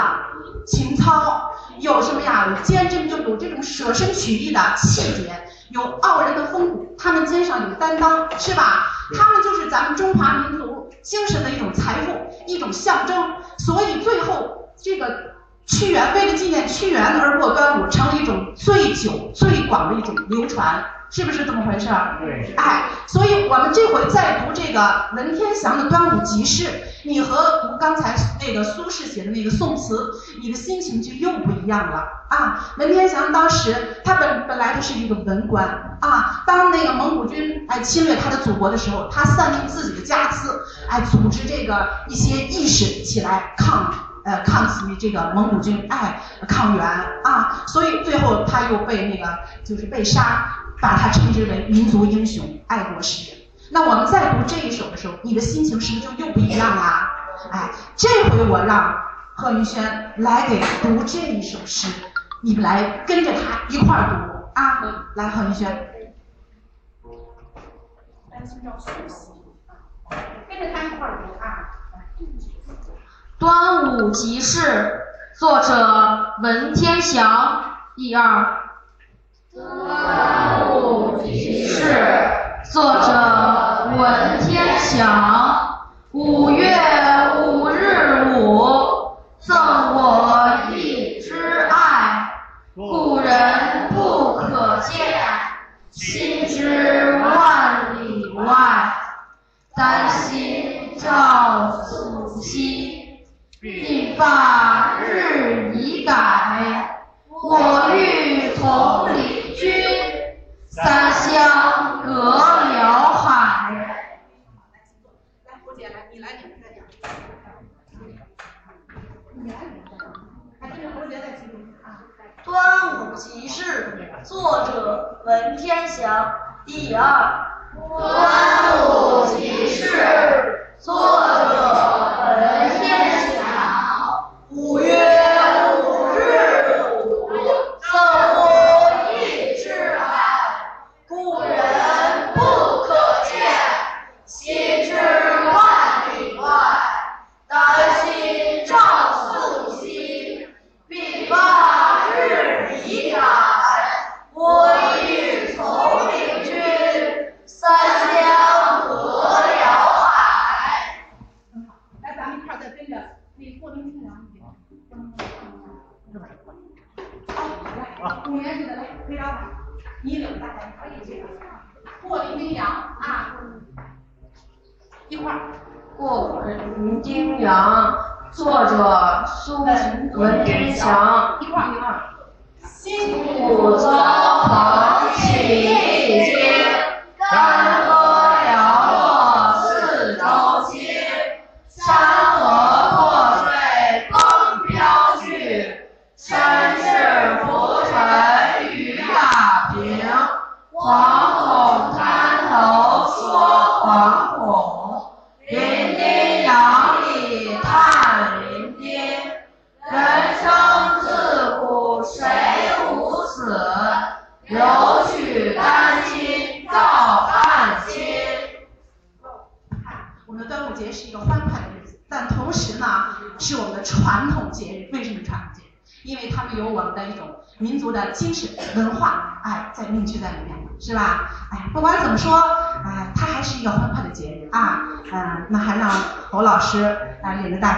Speaker 1: 情操，有什么呀？有坚贞，就有这种舍身取义的气节，有傲人的风骨，他们肩上有担当，是吧？他们就是咱们中华民族精神的一种财富，一种象征。所以最后这个屈原为了纪念屈原而过端午，成了一种最久、最广的一种流传。是不是这么回事儿？
Speaker 3: 对。
Speaker 1: 哎，所以我们这回再读这个文天祥的《端午集市》，你和读刚才那个苏轼写的那个宋词，你的心情就又不一样了啊！文天祥当时他本本来就是一个文官啊，当那个蒙古军哎侵略他的祖国的时候，他散尽自己的家资，哎，组织这个一些义士起来抗呃抗击这个蒙古军，哎，抗元啊，所以最后他又被那个就是被杀。把他称之为民族英雄、爱国诗人。那我们在读这一首的时候，你的心情是不是就又不一样啦？哎，这回我让贺云轩来给读这一首诗，你们来跟着他一块儿读啊！来，贺云轩，跟着他一块儿读啊！
Speaker 5: 端午集市，作者文天祥。一二。
Speaker 2: 端午集市，
Speaker 5: 作者文天祥。五月五日午，赠我一枝艾，故人不可见，心知万里外。丹心照素昔，鬓发日已改。我欲从，三湘隔辽海
Speaker 1: 来胡姐来你来点你来点
Speaker 5: 端午即事作者文天祥。第二端午即事作者文天祥。五月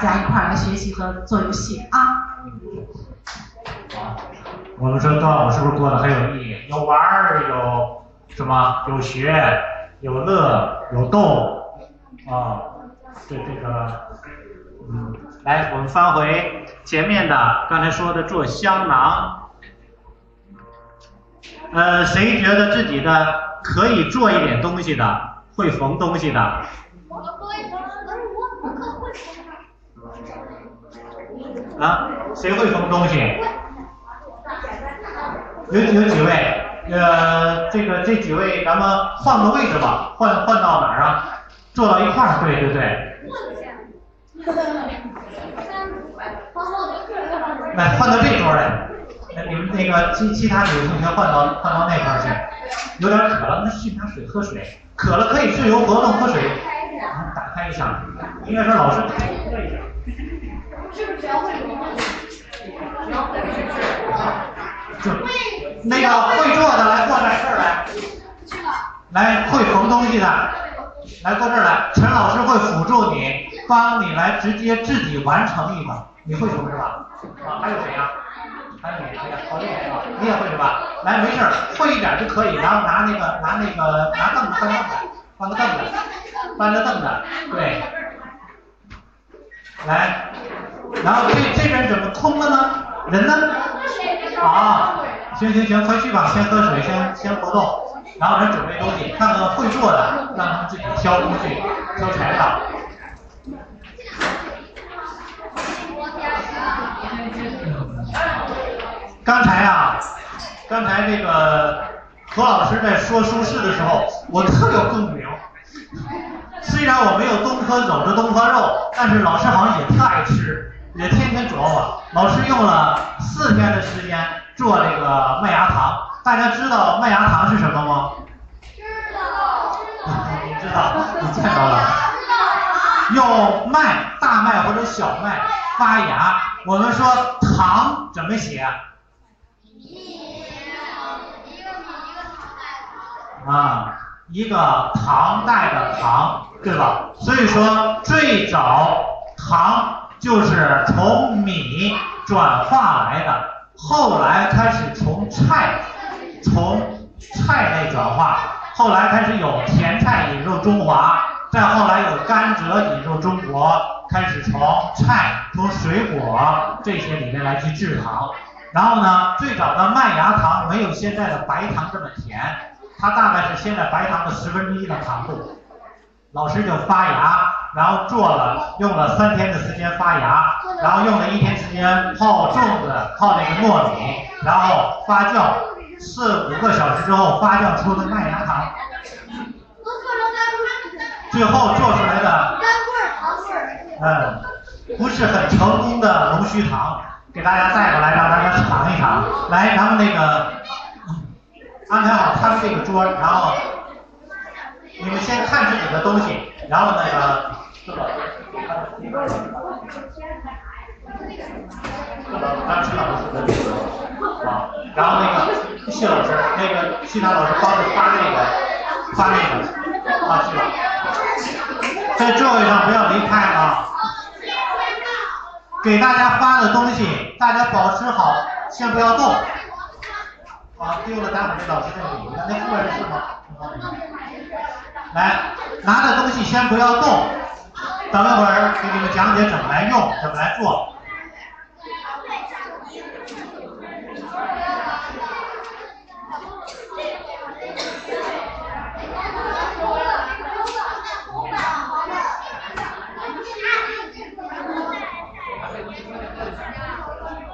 Speaker 1: 家一块来学习和做游戏啊。
Speaker 4: 我们说端午是不是过得很有意义？有玩儿，有什么？有学，有乐，有动，啊，这这个，嗯，来，我们翻回前面的刚才说的做香囊，呃，谁觉得自己的可以做一点东西的，会缝东西的？
Speaker 2: 我会，可是我我可会
Speaker 4: 啊，谁会缝东西？有有几位？呃，这个这几位，咱们换个位置吧，换换到哪儿啊？坐到一块儿，对对对。来，换到这桌来。那你们那个其其他几位同学换到换到那块儿去。有点渴了，那去拿水喝水。渴了可以自由活动，喝水。打开一下，应该是老师开一下。
Speaker 2: 是不是要会融化？
Speaker 4: 就那个会做的来过来这儿来，来会缝东西的，来过这儿来。陈老师会辅助你，帮你来直接自己完成一个。你会缝是吧？啊，还有谁呀？还有你，哎呀，好厉害啊！你也会是吧？来，没事儿，会一点就可以。然后拿那个拿那个拿凳子搬凳子，搬个凳子，搬个凳子，对。来，然后这这边怎么空了呢？人呢？啊，行行行，快去吧，先喝水，先先活动，然后人准备东西，看看会做的，让他们自己挑工具、挑材料。刚才啊，刚才这个何老师在说苏轼的时候，我特有共鸣。虽然我没有东坡肘子东坡肉，但是老师好像也特爱吃，也天天琢磨。老师用了四天的时间做这个麦芽糖，大家知道麦芽糖是什么吗？
Speaker 2: 知道。
Speaker 4: 你知道，你见到了。用麦，大麦或者小麦发芽。我们说糖怎么写？
Speaker 2: 一一个米一个糖带
Speaker 4: 啊，一个唐代的糖，对吧？所以说最早糖就是从米转化来的，后来开始从菜，从菜类转化，后来开始有甜菜引入中华，再后来有甘蔗引入中国，开始从菜、从水果这些里面来去制糖。然后呢，最早的麦芽糖没有现在的白糖这么甜，它大概是现在白糖的十分之一的糖度。老师就发芽，然后做了，用了三天的时间发芽，然后用了一天时间泡粽子，泡那个糯米，然后发酵四五个小时之后发酵出的麦芽糖，最后做出来？的，嗯，不是很成功的龙须糖，给大家带过来让大家尝一尝。来，咱们那个安排好他们这个桌，然后你们先看自己的东西，然后那个这个，咱们徐老师的这个啊，然后那个谢老师，那个其他老师帮着发那个发那个啊，是吧？在座位上不要离开啊！给大家发的东西，大家保持好，先不要动。啊，丢了，待会儿那老师再给你。那副人是吗？来，拿的东西先不要动，等一会儿给你们讲解怎么来用，怎么来做。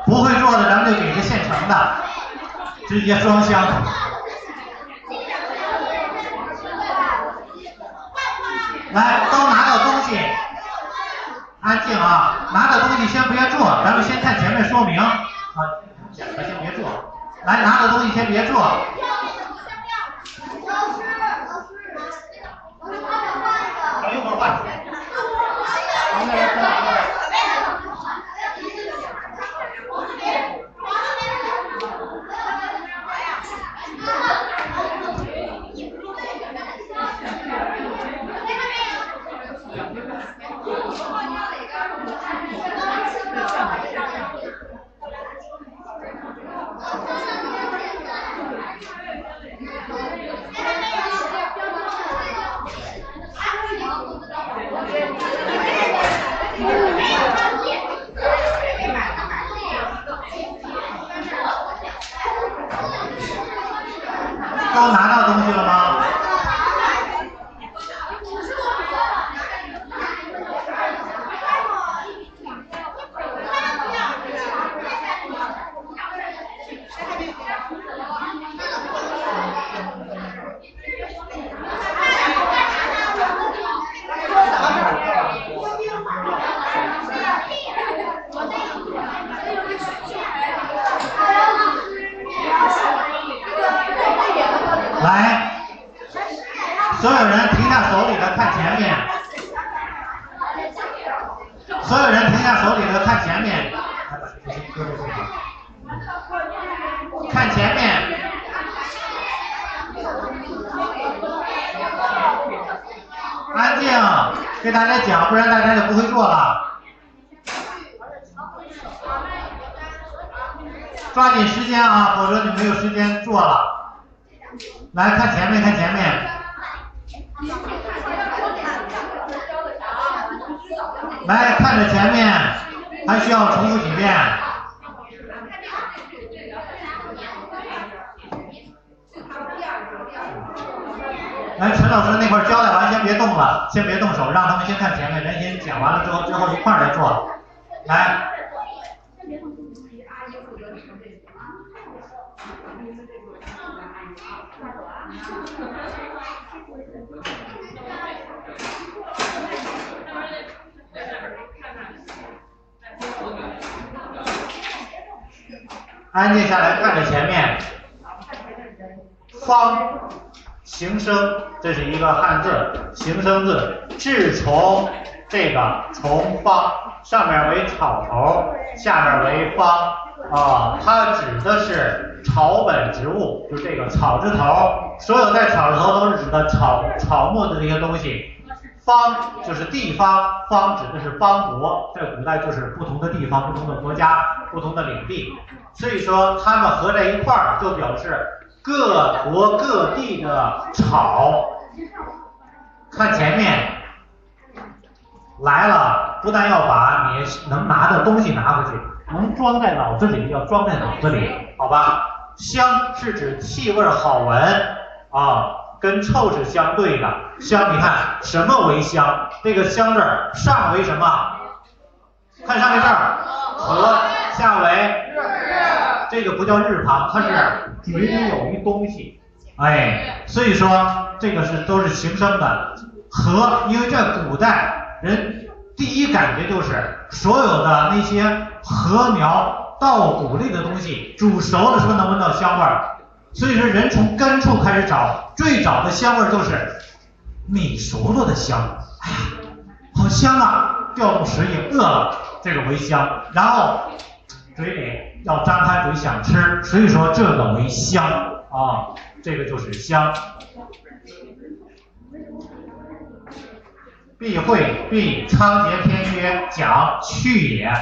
Speaker 4: 不会做的，咱们就给个现成的，直接装箱。来，都拿到东西，安静啊！拿到东西先别坐，咱们先看前面说明啊。讲的先别坐，来，拿到东西先别做。等一会儿换。所有人停下手里的看前面，所有人停下手里的看前面，看前面。安静，给大家讲，不然大家就不会做了。抓紧时间啊，否则你没有时间做了。来看前面，看前面。来看着前面，还需要重复几遍。来，陈老师那块交代完，先别动了，先别动手，让他们先看前面，人先讲完了之后，最后一块儿来做。来。安静下来，看着前面。方，形声，这是一个汉字，形声字。志从这个从方，上面为草头，下面为方啊，它指的是草本植物，就这个草字头，所有带草字头都是指的草草木的这些东西。方就是地方，方指的是邦国，在古代就是不同的地方、不同的国家、不同的领地。所以说，它们合在一块儿，就表示各国各地的草。看前面来了，不但要把你能拿的东西拿回去，能装在脑子里要装在脑子里，好吧？香是指气味好闻啊，跟臭是相对的。香，你看什么为香？这个香字上为什么？看上面这儿，和下为这个不叫日旁，它是嘴里有一东西，哎，所以说这个是都是形声的。和，因为在古代人第一感觉就是所有的那些禾苗稻谷类的东西煮熟了，是不是能闻到香味儿？所以说人从根处开始找，最早的香味儿就是米熟了的香。哎呀，好香啊！调动食欲，饿了这个为香，然后嘴里要张开嘴想吃，所以说这个为香啊，这个就是香。避讳，避仓颉篇曰讲去也。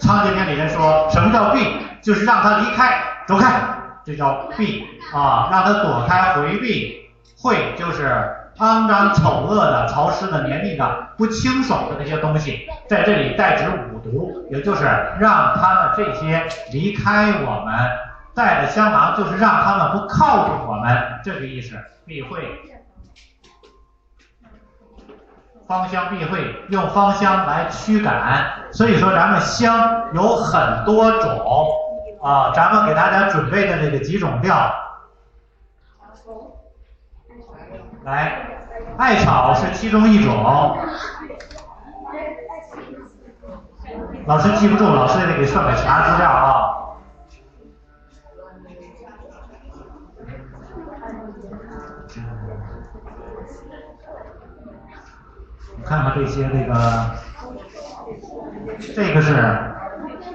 Speaker 4: 仓颉篇里面说什么叫避？就是让他离开，走开，这叫避啊，让他躲开，回避。讳就是肮脏、丑恶的、潮湿的、黏腻的、不清爽的那些东西，在这里代指五毒，也就是让他们这些离开我们。带着香囊就是让他们不靠近我们，这个意思。避讳。芳香避讳，用芳香来驱赶，所以说咱们香有很多种啊，咱们给大家准备的这个几种料，来，艾草是其中一种，老师记不住，老师也得给算点其他资料啊。你看看这些这个，这个是，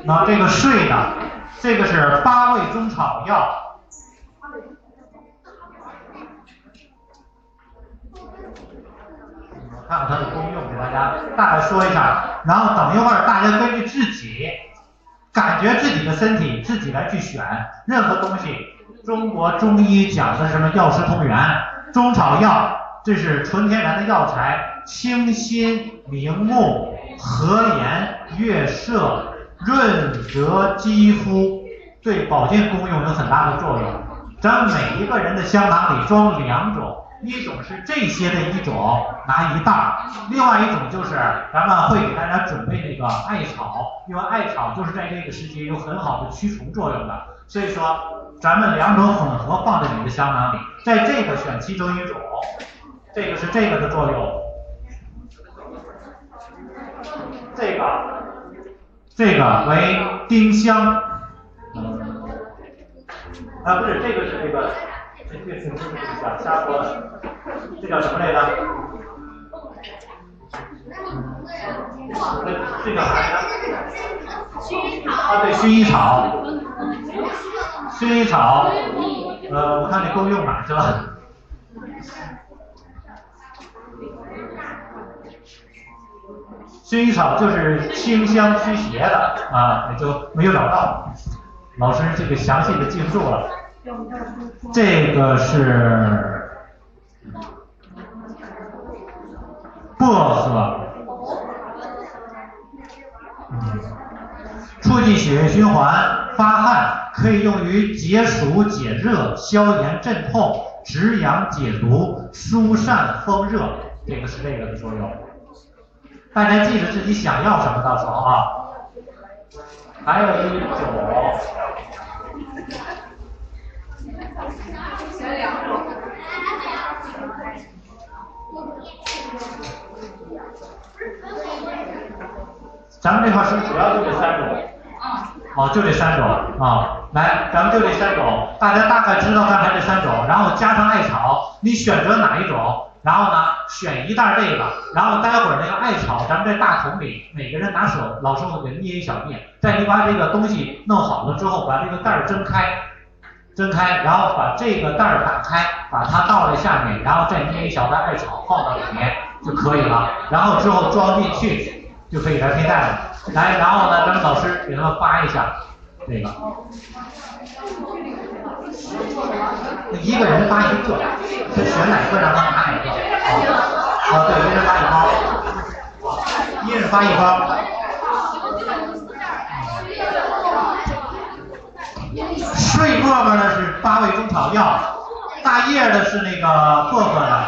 Speaker 4: 那这个睡的，这个是八味中草药。看看它的功用，给大家大概说一下，然后等一会儿大家根据自己感觉自己的身体自己来去选任何东西。中国中医讲的什么药食同源，中草药这是纯天然的药材。清心明目、和颜悦色、润泽肌肤，对保健功用有很大的作用。咱每一个人的香囊里装两种，一种是这些的一种，拿一袋；另外一种就是咱们会给大家准备那个艾草，因为艾草就是在这个时节有很好的驱虫作用的。所以说，咱们两种混合放在你的香囊里，在这个选其中一种，这个是这个的作用。这个，这个为丁香，啊不是，这个是这个，这这这这个瞎说的，这叫什么来着？这这叫啥来着？薰衣草。啊对，薰衣草。薰衣草，呃，我看你够用了，是吧？薰衣草就是清香驱邪的啊，也就没有找到。老师这个详细的记不住了。这个是薄荷，促进血液循环，发汗，可以用于解暑解热、消炎镇痛、止痒解毒、疏散风热，这个是这个的作用。大家记着自己想要什么，到时候啊。还有一种，咱们这块是主要就这三种？哦，就这三种啊。来，咱们就这三种，大家大概知道刚才这三种，然后加上艾草，你选择哪一种？然后呢，选一袋这个，然后待会儿那个艾草，咱们在大桶里，每个人拿手，老师傅给捏一小面。在你把这个东西弄好了之后，把这个袋儿睁开，睁开，然后把这个袋儿打开，把它倒在下面，然后再捏一小袋艾草放到里面就可以了。然后之后装进去就可以来佩戴了。来，然后呢，咱们老师给他们发一下这个。一个人发一个，他选哪个让他拿哪个。啊，对，一人发一包，一人发一包。睡沫沫的是八味中草药，大叶的是那个薄荷的，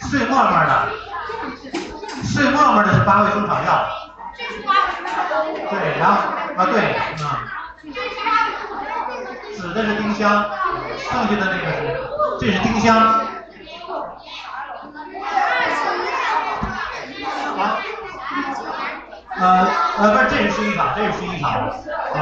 Speaker 4: 碎沫沫的，碎沫沫的是八味中草药。对，然后啊对，嗯，紫的是丁香，剩下的那个是，这是丁香。啊，呃呃不是，这是薰衣草，这是薰衣草啊。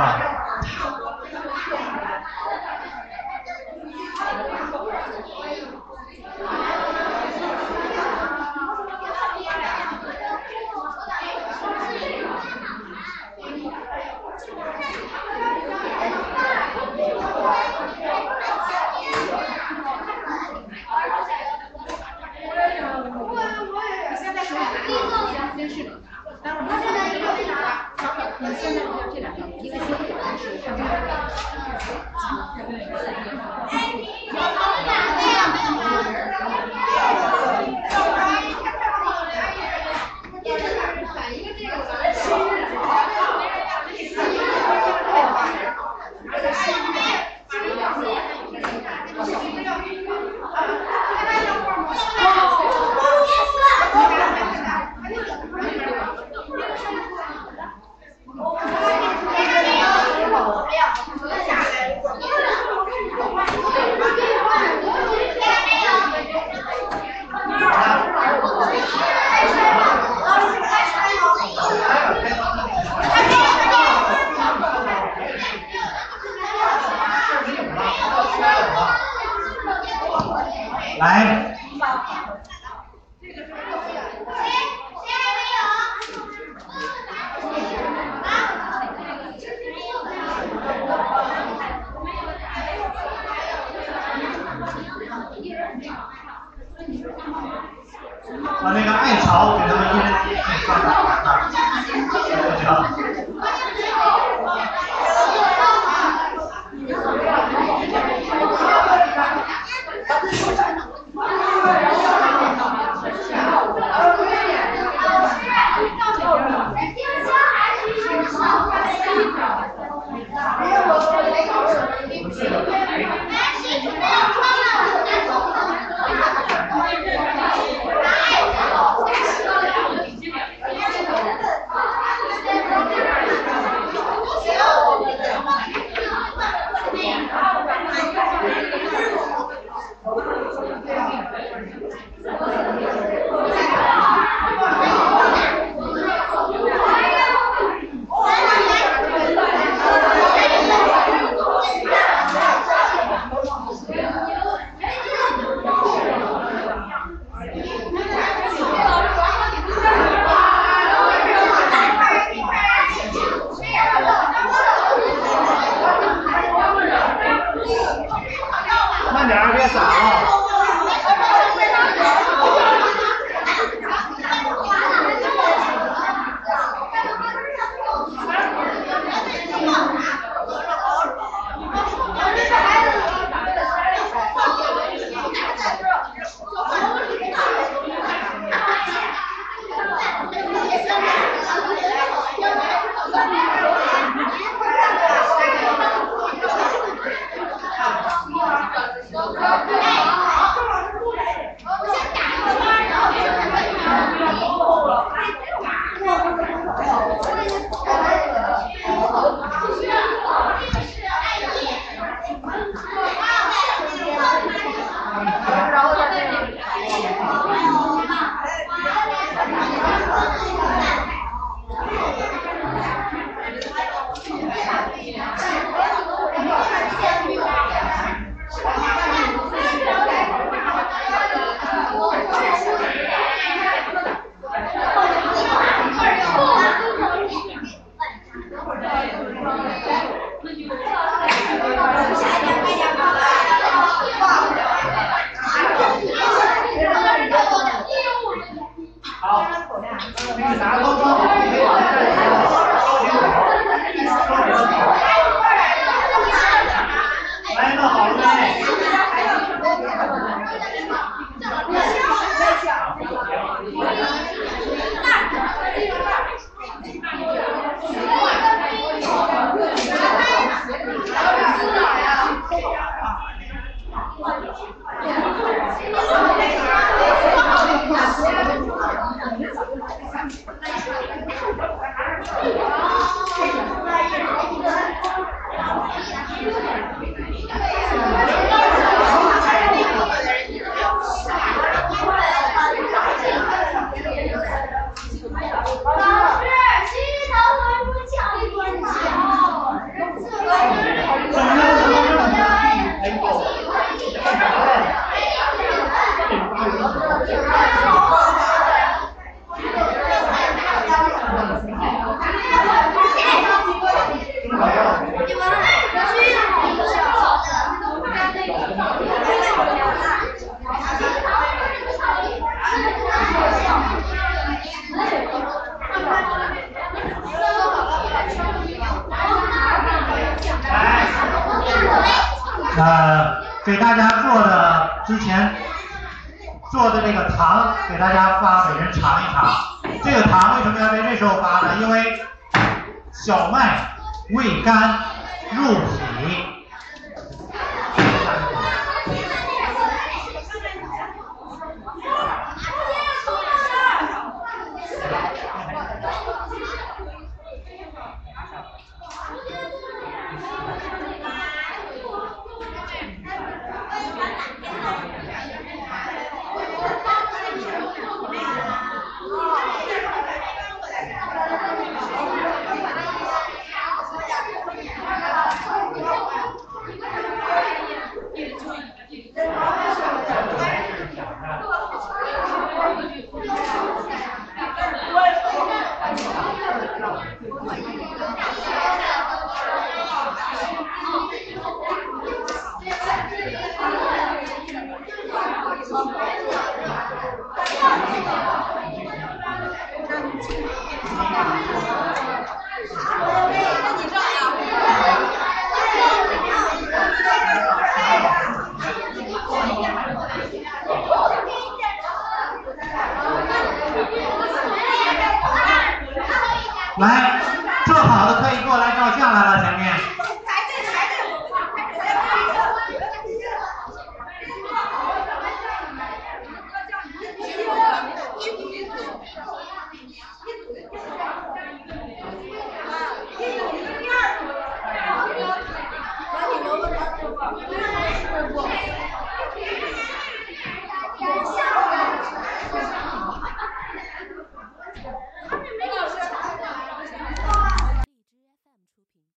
Speaker 4: 给大家发，每人尝一尝。这个糖为什么要在这时候发呢？因为小麦味甘